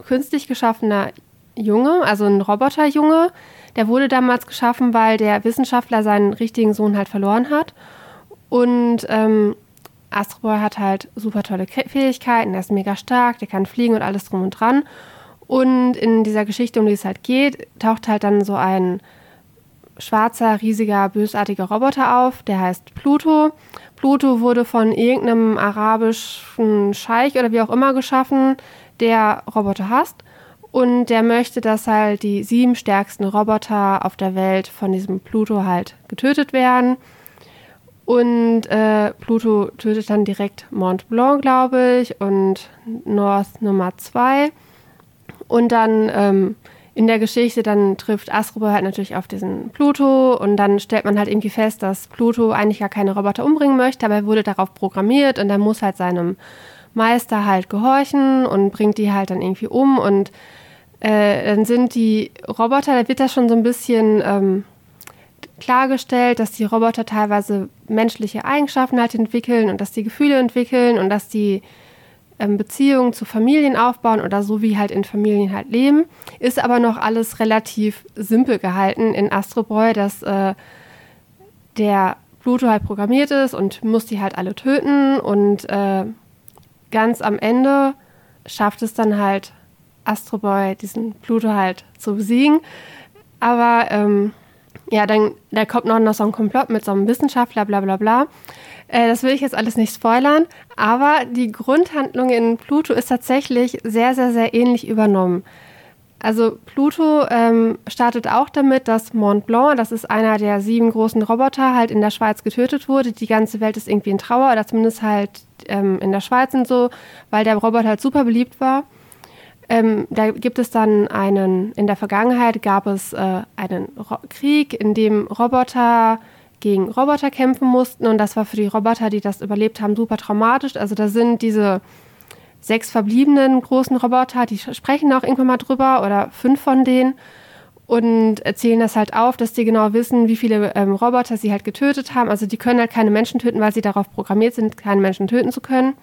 künstlich geschaffener Junge, also ein Roboterjunge. Der wurde damals geschaffen, weil der Wissenschaftler seinen richtigen Sohn halt verloren hat. Und ähm, Astro hat halt super tolle Fähigkeiten, er ist mega stark, der kann fliegen und alles drum und dran. Und in dieser Geschichte, um die es halt geht, taucht halt dann so ein schwarzer, riesiger, bösartiger Roboter auf, der heißt Pluto. Pluto wurde von irgendeinem arabischen Scheich oder wie auch immer geschaffen, der Roboter hasst. Und der möchte, dass halt die sieben stärksten Roboter auf der Welt von diesem Pluto halt getötet werden. Und äh, Pluto tötet dann direkt Mont Blanc, glaube ich, und North Nummer 2. Und dann ähm, in der Geschichte, dann trifft Astroboy halt natürlich auf diesen Pluto und dann stellt man halt irgendwie fest, dass Pluto eigentlich gar keine Roboter umbringen möchte, aber er wurde darauf programmiert und er muss halt seinem Meister halt gehorchen und bringt die halt dann irgendwie um und äh, dann sind die Roboter, da wird das schon so ein bisschen ähm, klargestellt, dass die Roboter teilweise menschliche Eigenschaften halt entwickeln und dass die Gefühle entwickeln und dass die ähm, Beziehungen zu Familien aufbauen oder so wie halt in Familien halt leben. Ist aber noch alles relativ simpel gehalten in Astro Boy, dass äh, der Pluto halt programmiert ist und muss die halt alle töten und äh, ganz am Ende schafft es dann halt Astro Boy diesen Pluto halt zu besiegen. Aber ähm, ja, dann da kommt noch, so ein Komplott mit so einem Wissenschaftler, bla bla bla. Äh, das will ich jetzt alles nicht spoilern, aber die Grundhandlung in Pluto ist tatsächlich sehr, sehr, sehr ähnlich übernommen. Also Pluto ähm, startet auch damit, dass Mont Blanc, das ist einer der sieben großen Roboter, halt in der Schweiz getötet wurde. Die ganze Welt ist irgendwie in Trauer, oder zumindest halt ähm, in der Schweiz und so, weil der Roboter halt super beliebt war. Ähm, da gibt es dann einen, in der Vergangenheit gab es äh, einen Ro Krieg, in dem Roboter gegen Roboter kämpfen mussten und das war für die Roboter, die das überlebt haben, super traumatisch. Also da sind diese sechs verbliebenen großen Roboter, die sprechen auch irgendwann mal drüber oder fünf von denen. und erzählen das halt auf, dass die genau wissen, wie viele ähm, Roboter sie halt getötet haben. Also die können halt keine Menschen töten, weil sie darauf programmiert sind, keine Menschen töten zu können.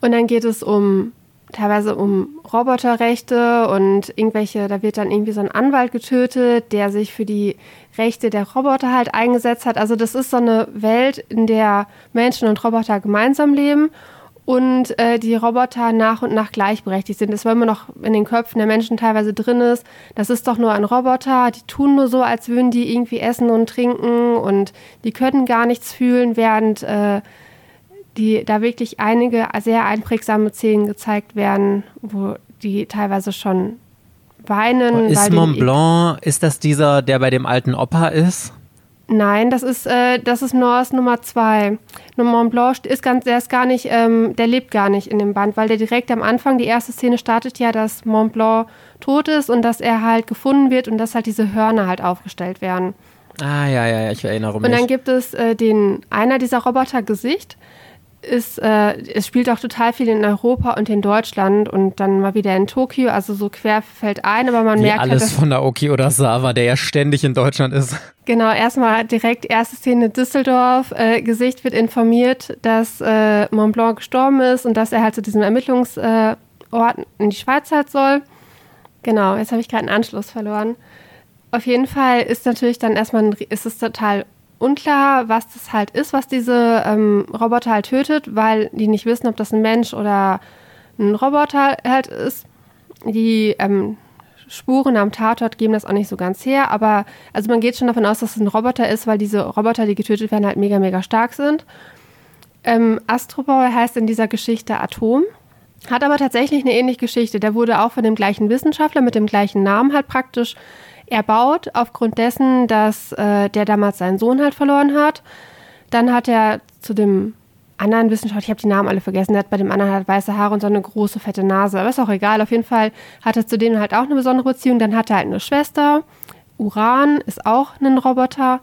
Und dann geht es um teilweise um Roboterrechte und irgendwelche, da wird dann irgendwie so ein Anwalt getötet, der sich für die Rechte der Roboter halt eingesetzt hat. Also das ist so eine Welt, in der Menschen und Roboter gemeinsam leben und äh, die Roboter nach und nach gleichberechtigt sind. Das war immer noch in den Köpfen der Menschen teilweise drin ist. Das ist doch nur ein Roboter, die tun nur so, als würden die irgendwie essen und trinken und die können gar nichts fühlen, während äh, die da wirklich einige sehr einprägsame Szenen gezeigt werden, wo die teilweise schon weinen. Ist Mont Blanc, ist das dieser, der bei dem alten Opa ist? Nein, das ist, äh, das ist Norse Nummer zwei. Mont Blanc ist ganz, der ist gar nicht, ähm, der lebt gar nicht in dem Band, weil der direkt am Anfang, die erste Szene startet ja, dass Mont Blanc tot ist und dass er halt gefunden wird und dass halt diese Hörner halt aufgestellt werden. Ah, ja, ja, ja, ich erinnere mich. Und dann gibt es äh, den, einer dieser Roboter Gesicht, ist, äh, es spielt auch total viel in Europa und in Deutschland und dann mal wieder in Tokio, also so quer fällt ein, aber man Wie merkt halt, alles halt, von Naoki Urasawa, der ja ständig in Deutschland ist. Genau, erstmal direkt erste Szene Düsseldorf. Äh, Gesicht wird informiert, dass äh, Mont Blanc gestorben ist und dass er halt zu diesem Ermittlungsort in die Schweiz halt soll. Genau, jetzt habe ich gerade einen Anschluss verloren. Auf jeden Fall ist natürlich dann erstmal ein, ist es total unklar, was das halt ist, was diese ähm, Roboter halt tötet, weil die nicht wissen, ob das ein Mensch oder ein Roboter halt ist. Die ähm, Spuren am Tatort geben das auch nicht so ganz her, aber also man geht schon davon aus, dass es ein Roboter ist, weil diese Roboter, die getötet werden, halt mega, mega stark sind. Ähm, Astroboy heißt in dieser Geschichte Atom, hat aber tatsächlich eine ähnliche Geschichte. Der wurde auch von dem gleichen Wissenschaftler mit dem gleichen Namen halt praktisch erbaut, aufgrund dessen, dass äh, der damals seinen Sohn halt verloren hat. Dann hat er zu dem anderen Wissenschaftler, ich habe die Namen alle vergessen, der hat bei dem anderen halt weiße Haare und so eine große fette Nase, aber ist auch egal. Auf jeden Fall hat er zu dem halt auch eine besondere Beziehung. Dann hat er halt eine Schwester. Uran ist auch ein Roboter.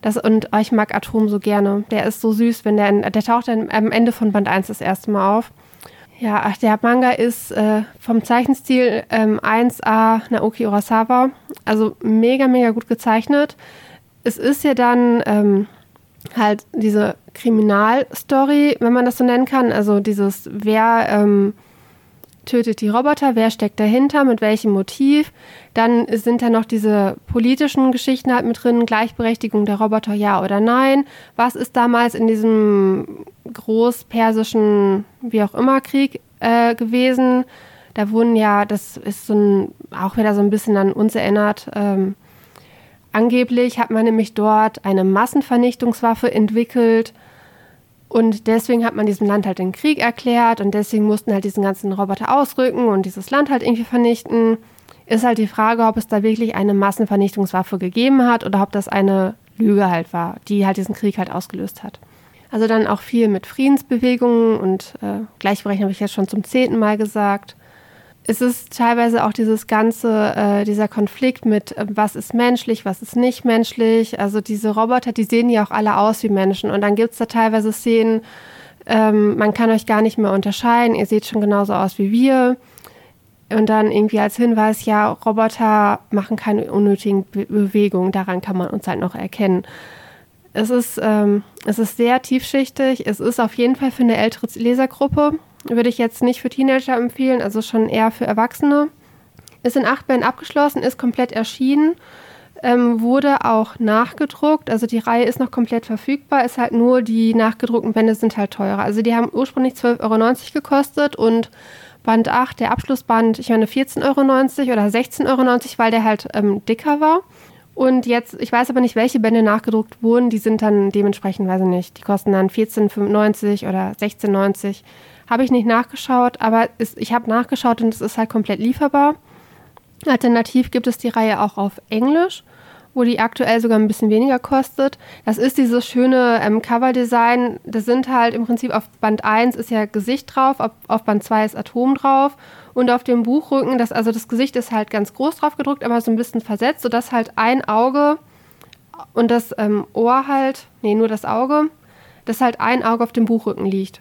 Das, und ich mag Atom so gerne. Der ist so süß, wenn der, der taucht dann am Ende von Band 1 das erste Mal auf. Ja, ach, der Manga ist äh, vom Zeichenstil ähm, 1A Naoki Urasawa. Also mega, mega gut gezeichnet. Es ist ja dann ähm, halt diese Kriminalstory, wenn man das so nennen kann. Also dieses, wer ähm, tötet die Roboter, wer steckt dahinter, mit welchem Motiv. Dann sind da noch diese politischen Geschichten halt mit drin, Gleichberechtigung der Roboter, ja oder nein. Was ist damals in diesem großpersischen, wie auch immer, Krieg äh, gewesen? Da wurden ja, das ist so ein, auch wieder so ein bisschen an uns erinnert, ähm, angeblich hat man nämlich dort eine Massenvernichtungswaffe entwickelt, und deswegen hat man diesem Land halt den Krieg erklärt und deswegen mussten halt diesen ganzen Roboter ausrücken und dieses Land halt irgendwie vernichten. Ist halt die Frage, ob es da wirklich eine Massenvernichtungswaffe gegeben hat oder ob das eine Lüge halt war, die halt diesen Krieg halt ausgelöst hat. Also dann auch viel mit Friedensbewegungen und äh, Gleichberechtigung habe ich jetzt schon zum zehnten Mal gesagt es ist teilweise auch dieses ganze, äh, dieser Konflikt mit, äh, was ist menschlich, was ist nicht menschlich. Also diese Roboter, die sehen ja auch alle aus wie Menschen. Und dann gibt es da teilweise Szenen, ähm, man kann euch gar nicht mehr unterscheiden, ihr seht schon genauso aus wie wir. Und dann irgendwie als Hinweis, ja, Roboter machen keine unnötigen Be Bewegungen, daran kann man uns halt noch erkennen. Es ist, ähm, es ist sehr tiefschichtig, es ist auf jeden Fall für eine ältere Lesergruppe würde ich jetzt nicht für Teenager empfehlen, also schon eher für Erwachsene. Ist in acht Bällen abgeschlossen, ist komplett erschienen, ähm, wurde auch nachgedruckt. Also die Reihe ist noch komplett verfügbar, ist halt nur die nachgedruckten Bände sind halt teurer. Also die haben ursprünglich 12,90 Euro gekostet und Band 8, der Abschlussband, ich meine 14,90 Euro oder 16,90 Euro, weil der halt ähm, dicker war. Und jetzt, ich weiß aber nicht, welche Bände nachgedruckt wurden, die sind dann dementsprechend, weiß ich nicht, die kosten dann 14,95 oder 16,90. Habe ich nicht nachgeschaut, aber es, ich habe nachgeschaut und es ist halt komplett lieferbar. Alternativ gibt es die Reihe auch auf Englisch, wo die aktuell sogar ein bisschen weniger kostet. Das ist dieses schöne ähm, Coverdesign. Das sind halt im Prinzip auf Band 1 ist ja Gesicht drauf, auf, auf Band 2 ist Atom drauf. Und auf dem Buchrücken, das, also das Gesicht ist halt ganz groß drauf gedruckt, aber so ein bisschen versetzt, sodass halt ein Auge und das ähm, Ohr halt, nee, nur das Auge, dass halt ein Auge auf dem Buchrücken liegt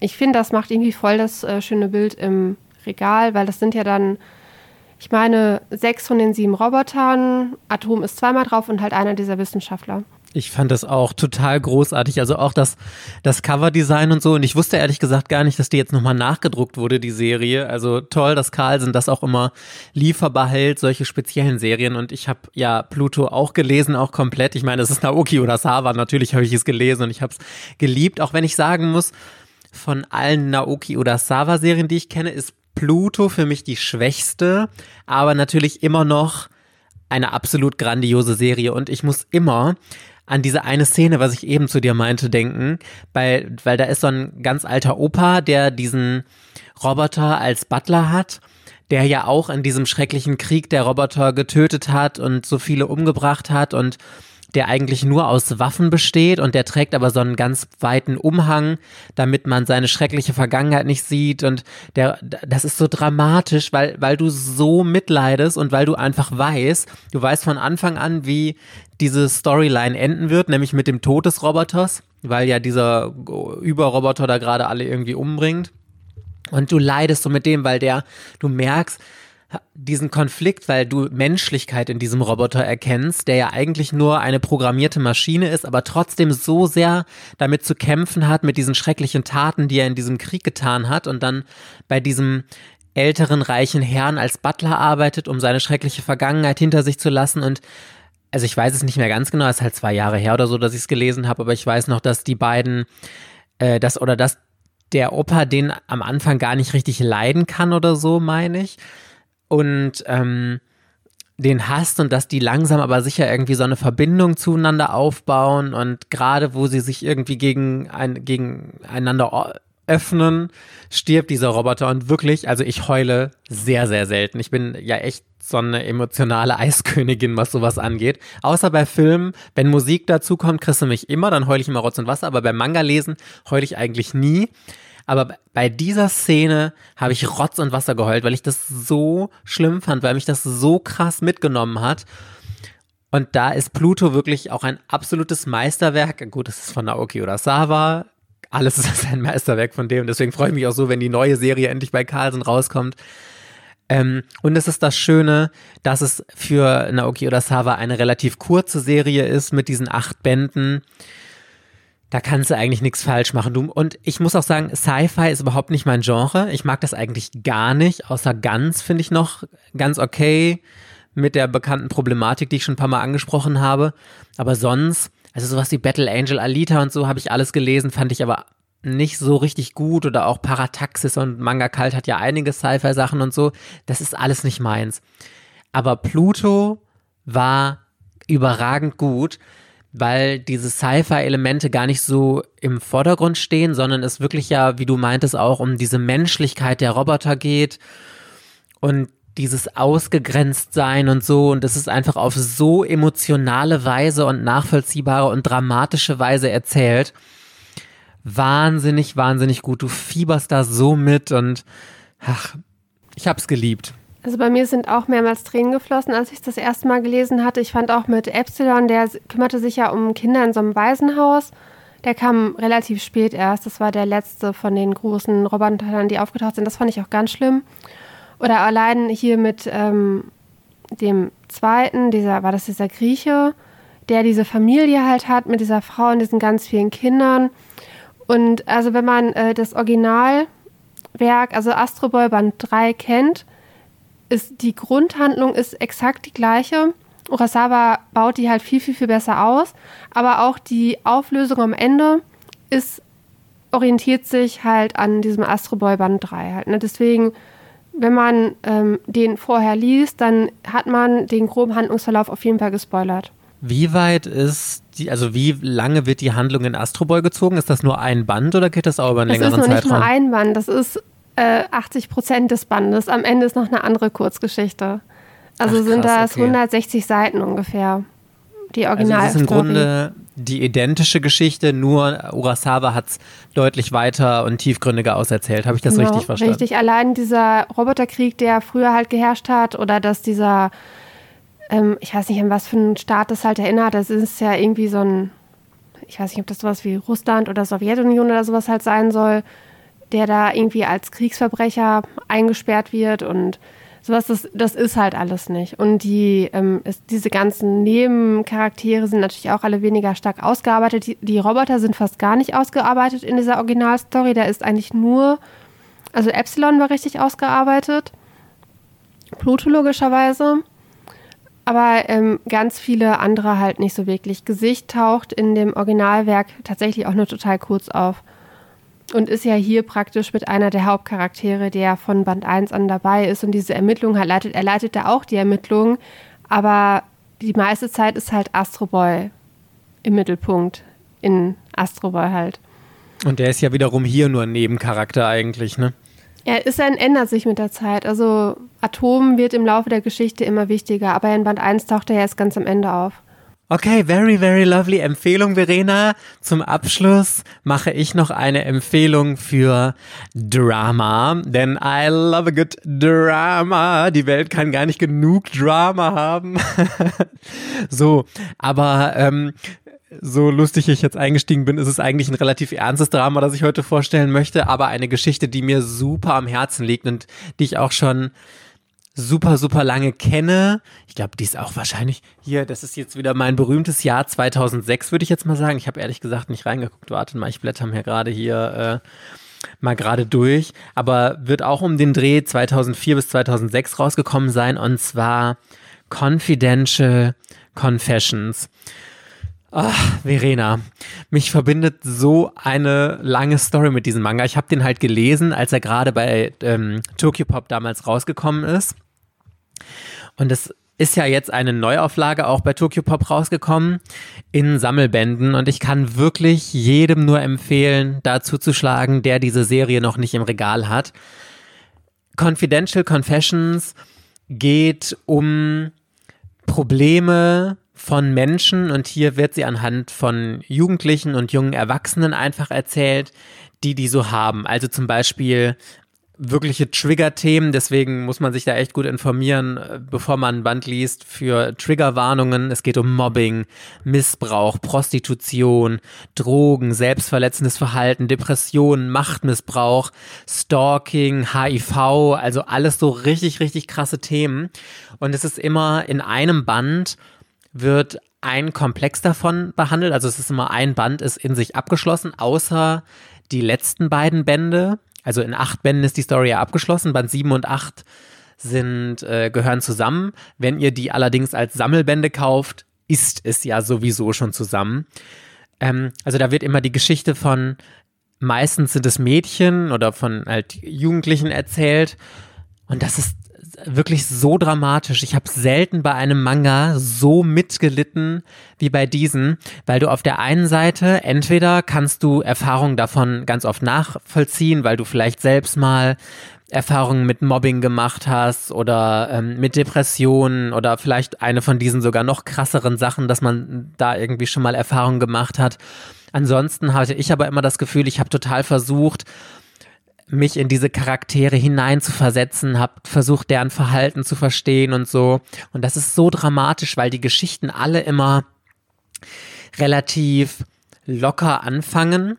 ich finde, das macht irgendwie voll das äh, schöne Bild im Regal, weil das sind ja dann ich meine, sechs von den sieben Robotern, Atom ist zweimal drauf und halt einer dieser Wissenschaftler. Ich fand das auch total großartig. Also auch das, das Coverdesign und so. Und ich wusste ehrlich gesagt gar nicht, dass die jetzt nochmal nachgedruckt wurde, die Serie. Also toll, dass Carlsen das auch immer lieferbar hält, solche speziellen Serien. Und ich habe ja Pluto auch gelesen, auch komplett. Ich meine, es ist Naoki oder Sawa. Natürlich habe ich es gelesen und ich habe es geliebt. Auch wenn ich sagen muss, von allen Naoki oder Sawa Serien, die ich kenne, ist Pluto für mich die schwächste. Aber natürlich immer noch eine absolut grandiose Serie. Und ich muss immer an diese eine Szene, was ich eben zu dir meinte, denken, weil, weil da ist so ein ganz alter Opa, der diesen Roboter als Butler hat, der ja auch in diesem schrecklichen Krieg der Roboter getötet hat und so viele umgebracht hat und der eigentlich nur aus Waffen besteht und der trägt aber so einen ganz weiten Umhang, damit man seine schreckliche Vergangenheit nicht sieht und der, das ist so dramatisch, weil, weil du so mitleidest und weil du einfach weißt, du weißt von Anfang an, wie diese Storyline enden wird, nämlich mit dem Tod des Roboters, weil ja dieser Überroboter da gerade alle irgendwie umbringt. Und du leidest so mit dem, weil der, du merkst, diesen Konflikt, weil du Menschlichkeit in diesem Roboter erkennst, der ja eigentlich nur eine programmierte Maschine ist, aber trotzdem so sehr damit zu kämpfen hat mit diesen schrecklichen Taten, die er in diesem Krieg getan hat und dann bei diesem älteren reichen Herrn als Butler arbeitet, um seine schreckliche Vergangenheit hinter sich zu lassen und also ich weiß es nicht mehr ganz genau, es ist halt zwei Jahre her oder so, dass ich es gelesen habe, aber ich weiß noch, dass die beiden, äh, das oder dass der Opa den am Anfang gar nicht richtig leiden kann oder so, meine ich und ähm, den hasst und dass die langsam aber sicher irgendwie so eine Verbindung zueinander aufbauen und gerade wo sie sich irgendwie gegen ein, gegeneinander öffnen, stirbt dieser Roboter und wirklich, also ich heule sehr, sehr selten. Ich bin ja echt so eine emotionale Eiskönigin, was sowas angeht. Außer bei Filmen, wenn Musik dazu kommt, kriegst du mich immer, dann heule ich immer Rotz und Wasser, aber beim Manga lesen heule ich eigentlich nie. Aber bei dieser Szene habe ich Rotz und Wasser geheult, weil ich das so schlimm fand, weil mich das so krass mitgenommen hat. Und da ist Pluto wirklich auch ein absolutes Meisterwerk. Gut, es ist von Naoki Urasawa. Alles ist ein Meisterwerk von dem. Deswegen freue ich mich auch so, wenn die neue Serie endlich bei Carlsen rauskommt. Ähm, und es ist das Schöne, dass es für Naoki Urasawa eine relativ kurze Serie ist mit diesen acht Bänden da kannst du eigentlich nichts falsch machen. Du, und ich muss auch sagen, Sci-Fi ist überhaupt nicht mein Genre. Ich mag das eigentlich gar nicht, außer ganz finde ich noch ganz okay mit der bekannten Problematik, die ich schon ein paar Mal angesprochen habe. Aber sonst, also sowas wie Battle Angel Alita und so habe ich alles gelesen, fand ich aber nicht so richtig gut oder auch Parataxis und Manga Kalt hat ja einige Sci-Fi-Sachen und so. Das ist alles nicht meins. Aber Pluto war überragend gut weil diese Sci-Fi-Elemente gar nicht so im Vordergrund stehen, sondern es wirklich ja, wie du meintest, auch um diese Menschlichkeit der Roboter geht und dieses Ausgegrenztsein und so. Und es ist einfach auf so emotionale Weise und nachvollziehbare und dramatische Weise erzählt. Wahnsinnig, wahnsinnig gut. Du fieberst da so mit und ach, ich hab's geliebt. Also bei mir sind auch mehrmals Tränen geflossen, als ich es das erste Mal gelesen hatte. Ich fand auch mit Epsilon, der kümmerte sich ja um Kinder in so einem Waisenhaus. Der kam relativ spät erst. Das war der letzte von den großen Robotern, die aufgetaucht sind. Das fand ich auch ganz schlimm. Oder allein hier mit ähm, dem zweiten, dieser, war das dieser Grieche, der diese Familie halt hat mit dieser Frau und diesen ganz vielen Kindern. Und also wenn man äh, das Originalwerk, also Astro Boy Band 3 kennt, ist die Grundhandlung ist exakt die gleiche. Urasawa baut die halt viel, viel, viel besser aus. Aber auch die Auflösung am Ende ist, orientiert sich halt an diesem Astro Boy Band 3 halt. Ne? Deswegen, wenn man ähm, den vorher liest, dann hat man den groben Handlungsverlauf auf jeden Fall gespoilert. Wie weit ist die, also wie lange wird die Handlung in Astro Boy gezogen? Ist das nur ein Band oder geht das auch über einen das längeren Zeitraum? Das ist nur nicht nur ein Band, das ist 80 äh, Prozent des Bandes. Am Ende ist noch eine andere Kurzgeschichte. Also Ach, sind das okay. 160 Seiten ungefähr. Die Original. Also das ist im Grunde die identische Geschichte, nur Urasawa hat es deutlich weiter und tiefgründiger auserzählt. Habe ich das genau, richtig verstanden? Richtig. Allein dieser Roboterkrieg, der früher halt geherrscht hat, oder dass dieser, ähm, ich weiß nicht, an was für einen Staat das halt erinnert, das ist ja irgendwie so ein, ich weiß nicht, ob das sowas wie Russland oder Sowjetunion oder sowas halt sein soll der da irgendwie als Kriegsverbrecher eingesperrt wird und sowas, das, das ist halt alles nicht. Und die, ähm, ist, diese ganzen Nebencharaktere sind natürlich auch alle weniger stark ausgearbeitet. Die, die Roboter sind fast gar nicht ausgearbeitet in dieser Originalstory. Da ist eigentlich nur, also Epsilon war richtig ausgearbeitet. Pluto logischerweise. Aber ähm, ganz viele andere halt nicht so wirklich. Gesicht taucht in dem Originalwerk tatsächlich auch nur total kurz auf und ist ja hier praktisch mit einer der Hauptcharaktere, der von Band 1 an dabei ist und diese Ermittlungen halt leitet. Er leitet da auch die Ermittlungen, aber die meiste Zeit ist halt Astro Boy im Mittelpunkt, in Astro Boy halt. Und der ist ja wiederum hier nur ein Nebencharakter eigentlich, ne? Er ist ein, ändert sich mit der Zeit. Also Atom wird im Laufe der Geschichte immer wichtiger, aber in Band 1 taucht er erst ganz am Ende auf. Okay, very, very lovely Empfehlung, Verena. Zum Abschluss mache ich noch eine Empfehlung für Drama, denn I love a good Drama. Die Welt kann gar nicht genug Drama haben. so, aber ähm, so lustig ich jetzt eingestiegen bin, ist es eigentlich ein relativ ernstes Drama, das ich heute vorstellen möchte, aber eine Geschichte, die mir super am Herzen liegt und die ich auch schon super, super lange kenne. Ich glaube, die ist auch wahrscheinlich hier, das ist jetzt wieder mein berühmtes Jahr 2006, würde ich jetzt mal sagen. Ich habe ehrlich gesagt nicht reingeguckt. Warte mal, ich blätter mir gerade hier äh, mal gerade durch. Aber wird auch um den Dreh 2004 bis 2006 rausgekommen sein und zwar Confidential Confessions. Ach, Verena, mich verbindet so eine lange Story mit diesem Manga. Ich habe den halt gelesen, als er gerade bei ähm, Tokyo Pop damals rausgekommen ist. Und es ist ja jetzt eine Neuauflage auch bei Tokyo Pop rausgekommen in Sammelbänden und ich kann wirklich jedem nur empfehlen, da zuzuschlagen, der diese Serie noch nicht im Regal hat. Confidential Confessions geht um Probleme von Menschen und hier wird sie anhand von Jugendlichen und jungen Erwachsenen einfach erzählt, die die so haben. Also zum Beispiel wirkliche Trigger-Themen, deswegen muss man sich da echt gut informieren, äh, bevor man ein Band liest, für Triggerwarnungen. Es geht um Mobbing, Missbrauch, Prostitution, Drogen, selbstverletzendes Verhalten, Depressionen, Machtmissbrauch, Stalking, HIV, also alles so richtig, richtig krasse Themen. Und es ist immer in einem Band wird ein Komplex davon behandelt. Also es ist immer ein Band, ist in sich abgeschlossen, außer die letzten beiden Bände. Also in acht Bänden ist die Story ja abgeschlossen. Band sieben und acht sind, äh, gehören zusammen. Wenn ihr die allerdings als Sammelbände kauft, ist es ja sowieso schon zusammen. Ähm, also da wird immer die Geschichte von, meistens sind es Mädchen oder von halt Jugendlichen erzählt. Und das ist wirklich so dramatisch. Ich habe selten bei einem Manga so mitgelitten wie bei diesen, weil du auf der einen Seite entweder kannst du Erfahrungen davon ganz oft nachvollziehen, weil du vielleicht selbst mal Erfahrungen mit Mobbing gemacht hast oder ähm, mit Depressionen oder vielleicht eine von diesen sogar noch krasseren Sachen, dass man da irgendwie schon mal Erfahrungen gemacht hat. Ansonsten hatte ich aber immer das Gefühl, ich habe total versucht, mich in diese Charaktere hineinzuversetzen, habe versucht, deren Verhalten zu verstehen und so. Und das ist so dramatisch, weil die Geschichten alle immer relativ locker anfangen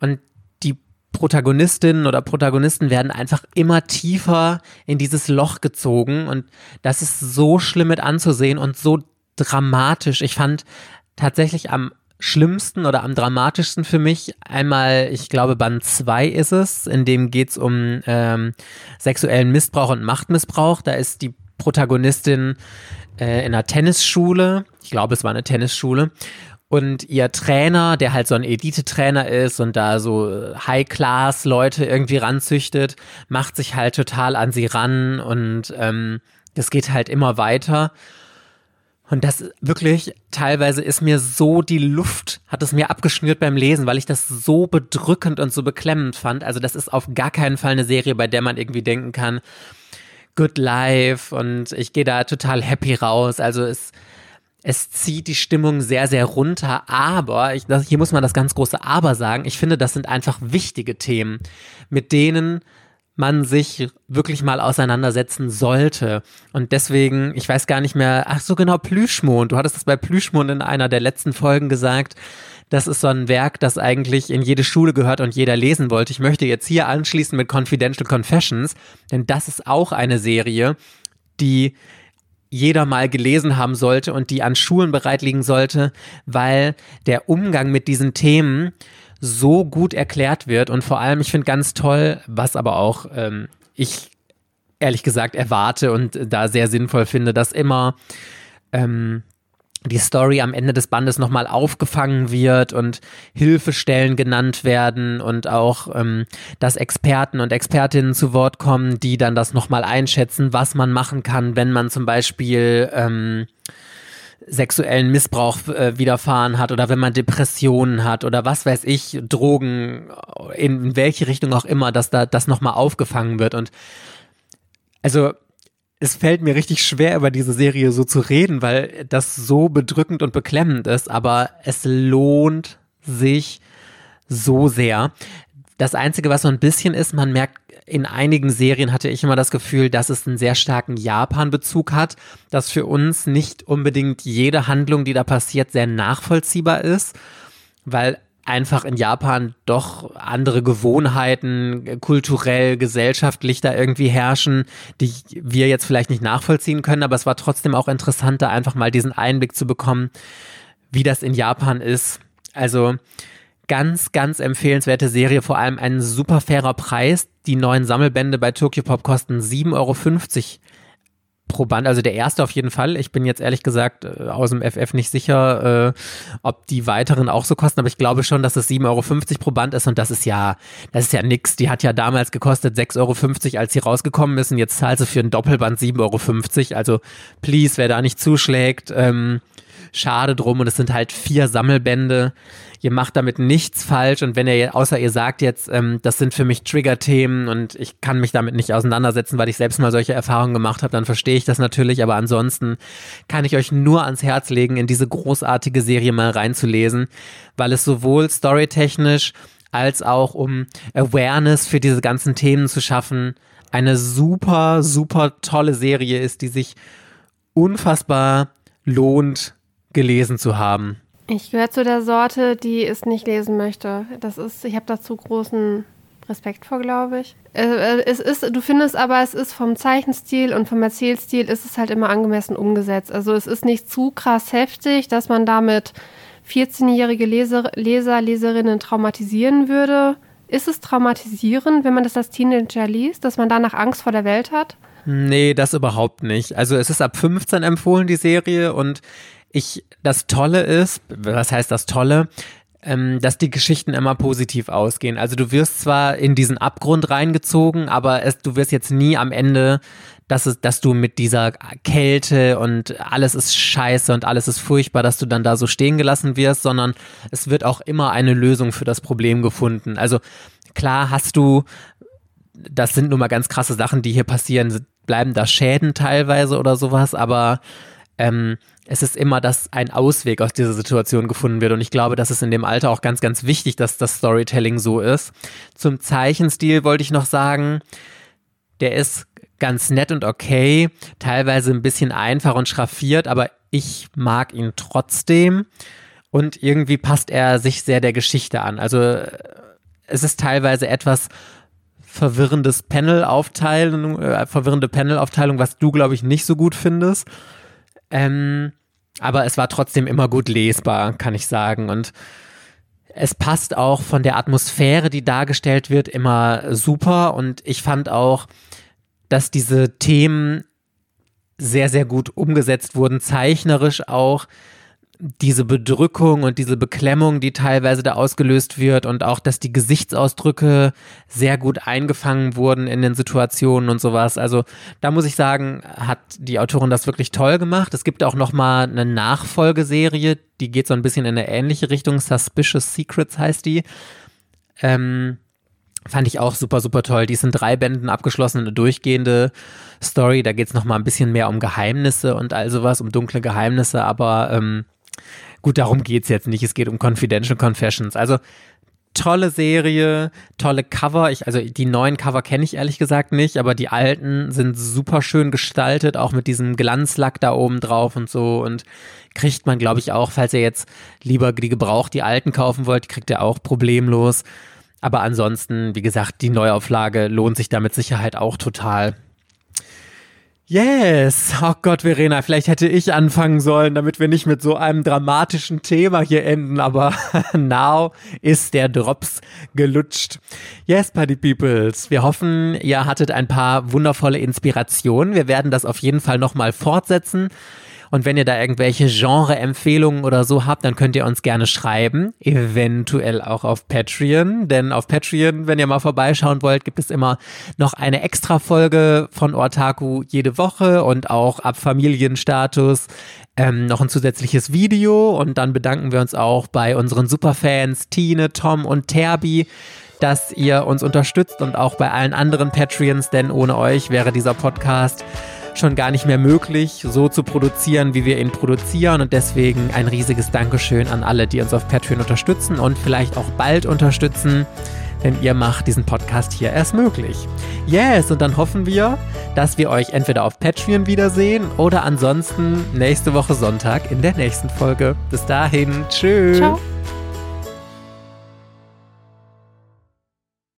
und die Protagonistinnen oder Protagonisten werden einfach immer tiefer in dieses Loch gezogen und das ist so schlimm mit anzusehen und so dramatisch. Ich fand tatsächlich am schlimmsten oder am dramatischsten für mich einmal, ich glaube, Band 2 ist es, in dem geht es um ähm, sexuellen Missbrauch und Machtmissbrauch. Da ist die Protagonistin äh, in einer Tennisschule, ich glaube, es war eine Tennisschule, und ihr Trainer, der halt so ein Elite-Trainer ist und da so äh, High-Class-Leute irgendwie ranzüchtet, macht sich halt total an sie ran und ähm, das geht halt immer weiter. Und das wirklich, teilweise ist mir so die Luft, hat es mir abgeschnürt beim Lesen, weil ich das so bedrückend und so beklemmend fand. Also das ist auf gar keinen Fall eine Serie, bei der man irgendwie denken kann, good life und ich gehe da total happy raus. Also es, es zieht die Stimmung sehr, sehr runter, aber, ich, das, hier muss man das ganz große Aber sagen, ich finde, das sind einfach wichtige Themen, mit denen man sich wirklich mal auseinandersetzen sollte. Und deswegen, ich weiß gar nicht mehr, ach so genau, Plüschmond. Du hattest das bei Plüschmond in einer der letzten Folgen gesagt, das ist so ein Werk, das eigentlich in jede Schule gehört und jeder lesen wollte. Ich möchte jetzt hier anschließen mit Confidential Confessions, denn das ist auch eine Serie, die jeder mal gelesen haben sollte und die an Schulen bereit liegen sollte, weil der Umgang mit diesen Themen so gut erklärt wird. Und vor allem, ich finde ganz toll, was aber auch ähm, ich ehrlich gesagt erwarte und da sehr sinnvoll finde, dass immer ähm, die Story am Ende des Bandes nochmal aufgefangen wird und Hilfestellen genannt werden und auch, ähm, dass Experten und Expertinnen zu Wort kommen, die dann das nochmal einschätzen, was man machen kann, wenn man zum Beispiel ähm, sexuellen Missbrauch äh, widerfahren hat oder wenn man Depressionen hat oder was weiß ich, Drogen, in welche Richtung auch immer, dass da das nochmal aufgefangen wird und also es fällt mir richtig schwer, über diese Serie so zu reden, weil das so bedrückend und beklemmend ist, aber es lohnt sich so sehr. Das Einzige, was so ein bisschen ist, man merkt, in einigen Serien hatte ich immer das Gefühl, dass es einen sehr starken Japan-Bezug hat, dass für uns nicht unbedingt jede Handlung, die da passiert, sehr nachvollziehbar ist, weil einfach in Japan doch andere Gewohnheiten kulturell, gesellschaftlich da irgendwie herrschen, die wir jetzt vielleicht nicht nachvollziehen können, aber es war trotzdem auch interessant, da einfach mal diesen Einblick zu bekommen, wie das in Japan ist. Also ganz, ganz empfehlenswerte Serie, vor allem ein super fairer Preis. Die neuen Sammelbände bei Tokyo Pop kosten 7,50 Euro pro Band, also der erste auf jeden Fall. Ich bin jetzt ehrlich gesagt äh, aus dem FF nicht sicher, äh, ob die weiteren auch so kosten, aber ich glaube schon, dass es 7,50 Euro pro Band ist und das ist ja, das ist ja nix. Die hat ja damals gekostet 6,50 Euro, als sie rausgekommen ist und jetzt zahlt sie für ein Doppelband 7,50 Euro. Also please, wer da nicht zuschlägt, ähm, schade drum und es sind halt vier Sammelbände ihr macht damit nichts falsch und wenn ihr, außer ihr sagt jetzt, ähm, das sind für mich Trigger-Themen und ich kann mich damit nicht auseinandersetzen, weil ich selbst mal solche Erfahrungen gemacht habe, dann verstehe ich das natürlich, aber ansonsten kann ich euch nur ans Herz legen, in diese großartige Serie mal reinzulesen, weil es sowohl storytechnisch als auch um Awareness für diese ganzen Themen zu schaffen, eine super, super tolle Serie ist, die sich unfassbar lohnt, gelesen zu haben. Ich gehöre zu der Sorte, die es nicht lesen möchte. Das ist, ich habe dazu großen Respekt vor, glaube ich. Äh, äh, es ist, du findest aber, es ist vom Zeichenstil und vom Erzählstil ist es halt immer angemessen umgesetzt. Also es ist nicht zu krass heftig, dass man damit 14-jährige Leser, Leser, Leserinnen traumatisieren würde. Ist es traumatisierend, wenn man das als Teenager liest, dass man danach Angst vor der Welt hat? Nee, das überhaupt nicht. Also es ist ab 15 empfohlen, die Serie, und ich, das Tolle ist, was heißt das Tolle? Ähm, dass die Geschichten immer positiv ausgehen. Also du wirst zwar in diesen Abgrund reingezogen, aber es, du wirst jetzt nie am Ende, dass, es, dass du mit dieser Kälte und alles ist scheiße und alles ist furchtbar, dass du dann da so stehen gelassen wirst, sondern es wird auch immer eine Lösung für das Problem gefunden. Also klar hast du, das sind nun mal ganz krasse Sachen, die hier passieren, bleiben da Schäden teilweise oder sowas, aber ähm, es ist immer, dass ein Ausweg aus dieser Situation gefunden wird. Und ich glaube, das ist in dem Alter auch ganz, ganz wichtig, dass das Storytelling so ist. Zum Zeichenstil wollte ich noch sagen, der ist ganz nett und okay, teilweise ein bisschen einfach und schraffiert, aber ich mag ihn trotzdem. Und irgendwie passt er sich sehr der Geschichte an. Also es ist teilweise etwas verwirrendes Panel-Aufteilung, äh, verwirrende Panel-Aufteilung, was du, glaube ich, nicht so gut findest. Ähm, aber es war trotzdem immer gut lesbar, kann ich sagen. Und es passt auch von der Atmosphäre, die dargestellt wird, immer super. Und ich fand auch, dass diese Themen sehr, sehr gut umgesetzt wurden, zeichnerisch auch diese Bedrückung und diese Beklemmung, die teilweise da ausgelöst wird und auch, dass die Gesichtsausdrücke sehr gut eingefangen wurden in den Situationen und sowas. Also da muss ich sagen, hat die Autorin das wirklich toll gemacht. Es gibt auch noch mal eine Nachfolgeserie, die geht so ein bisschen in eine ähnliche Richtung. Suspicious Secrets heißt die. Ähm, fand ich auch super, super toll. Die ist in drei Bänden abgeschlossen, eine durchgehende Story. Da geht es noch mal ein bisschen mehr um Geheimnisse und all sowas, um dunkle Geheimnisse, aber ähm, Gut, darum geht es jetzt nicht. Es geht um Confidential Confessions. Also tolle Serie, tolle Cover. Ich, also die neuen Cover kenne ich ehrlich gesagt nicht, aber die alten sind super schön gestaltet, auch mit diesem Glanzlack da oben drauf und so. Und kriegt man, glaube ich, auch, falls ihr jetzt lieber die gebraucht, die alten kaufen wollt, kriegt ihr auch problemlos. Aber ansonsten, wie gesagt, die Neuauflage lohnt sich da mit Sicherheit auch total. Yes. Oh Gott, Verena, vielleicht hätte ich anfangen sollen, damit wir nicht mit so einem dramatischen Thema hier enden, aber now ist der Drops gelutscht. Yes, Party Peoples. Wir hoffen, ihr hattet ein paar wundervolle Inspirationen. Wir werden das auf jeden Fall nochmal fortsetzen. Und wenn ihr da irgendwelche Genre-Empfehlungen oder so habt, dann könnt ihr uns gerne schreiben. Eventuell auch auf Patreon. Denn auf Patreon, wenn ihr mal vorbeischauen wollt, gibt es immer noch eine extra Folge von Ortaku jede Woche und auch ab Familienstatus ähm, noch ein zusätzliches Video. Und dann bedanken wir uns auch bei unseren Superfans Tine, Tom und Terbi dass ihr uns unterstützt und auch bei allen anderen Patreons, denn ohne euch wäre dieser Podcast schon gar nicht mehr möglich, so zu produzieren, wie wir ihn produzieren. Und deswegen ein riesiges Dankeschön an alle, die uns auf Patreon unterstützen und vielleicht auch bald unterstützen. Denn ihr macht diesen Podcast hier erst möglich. Yes, und dann hoffen wir, dass wir euch entweder auf Patreon wiedersehen oder ansonsten nächste Woche Sonntag in der nächsten Folge. Bis dahin, tschüss. Ciao.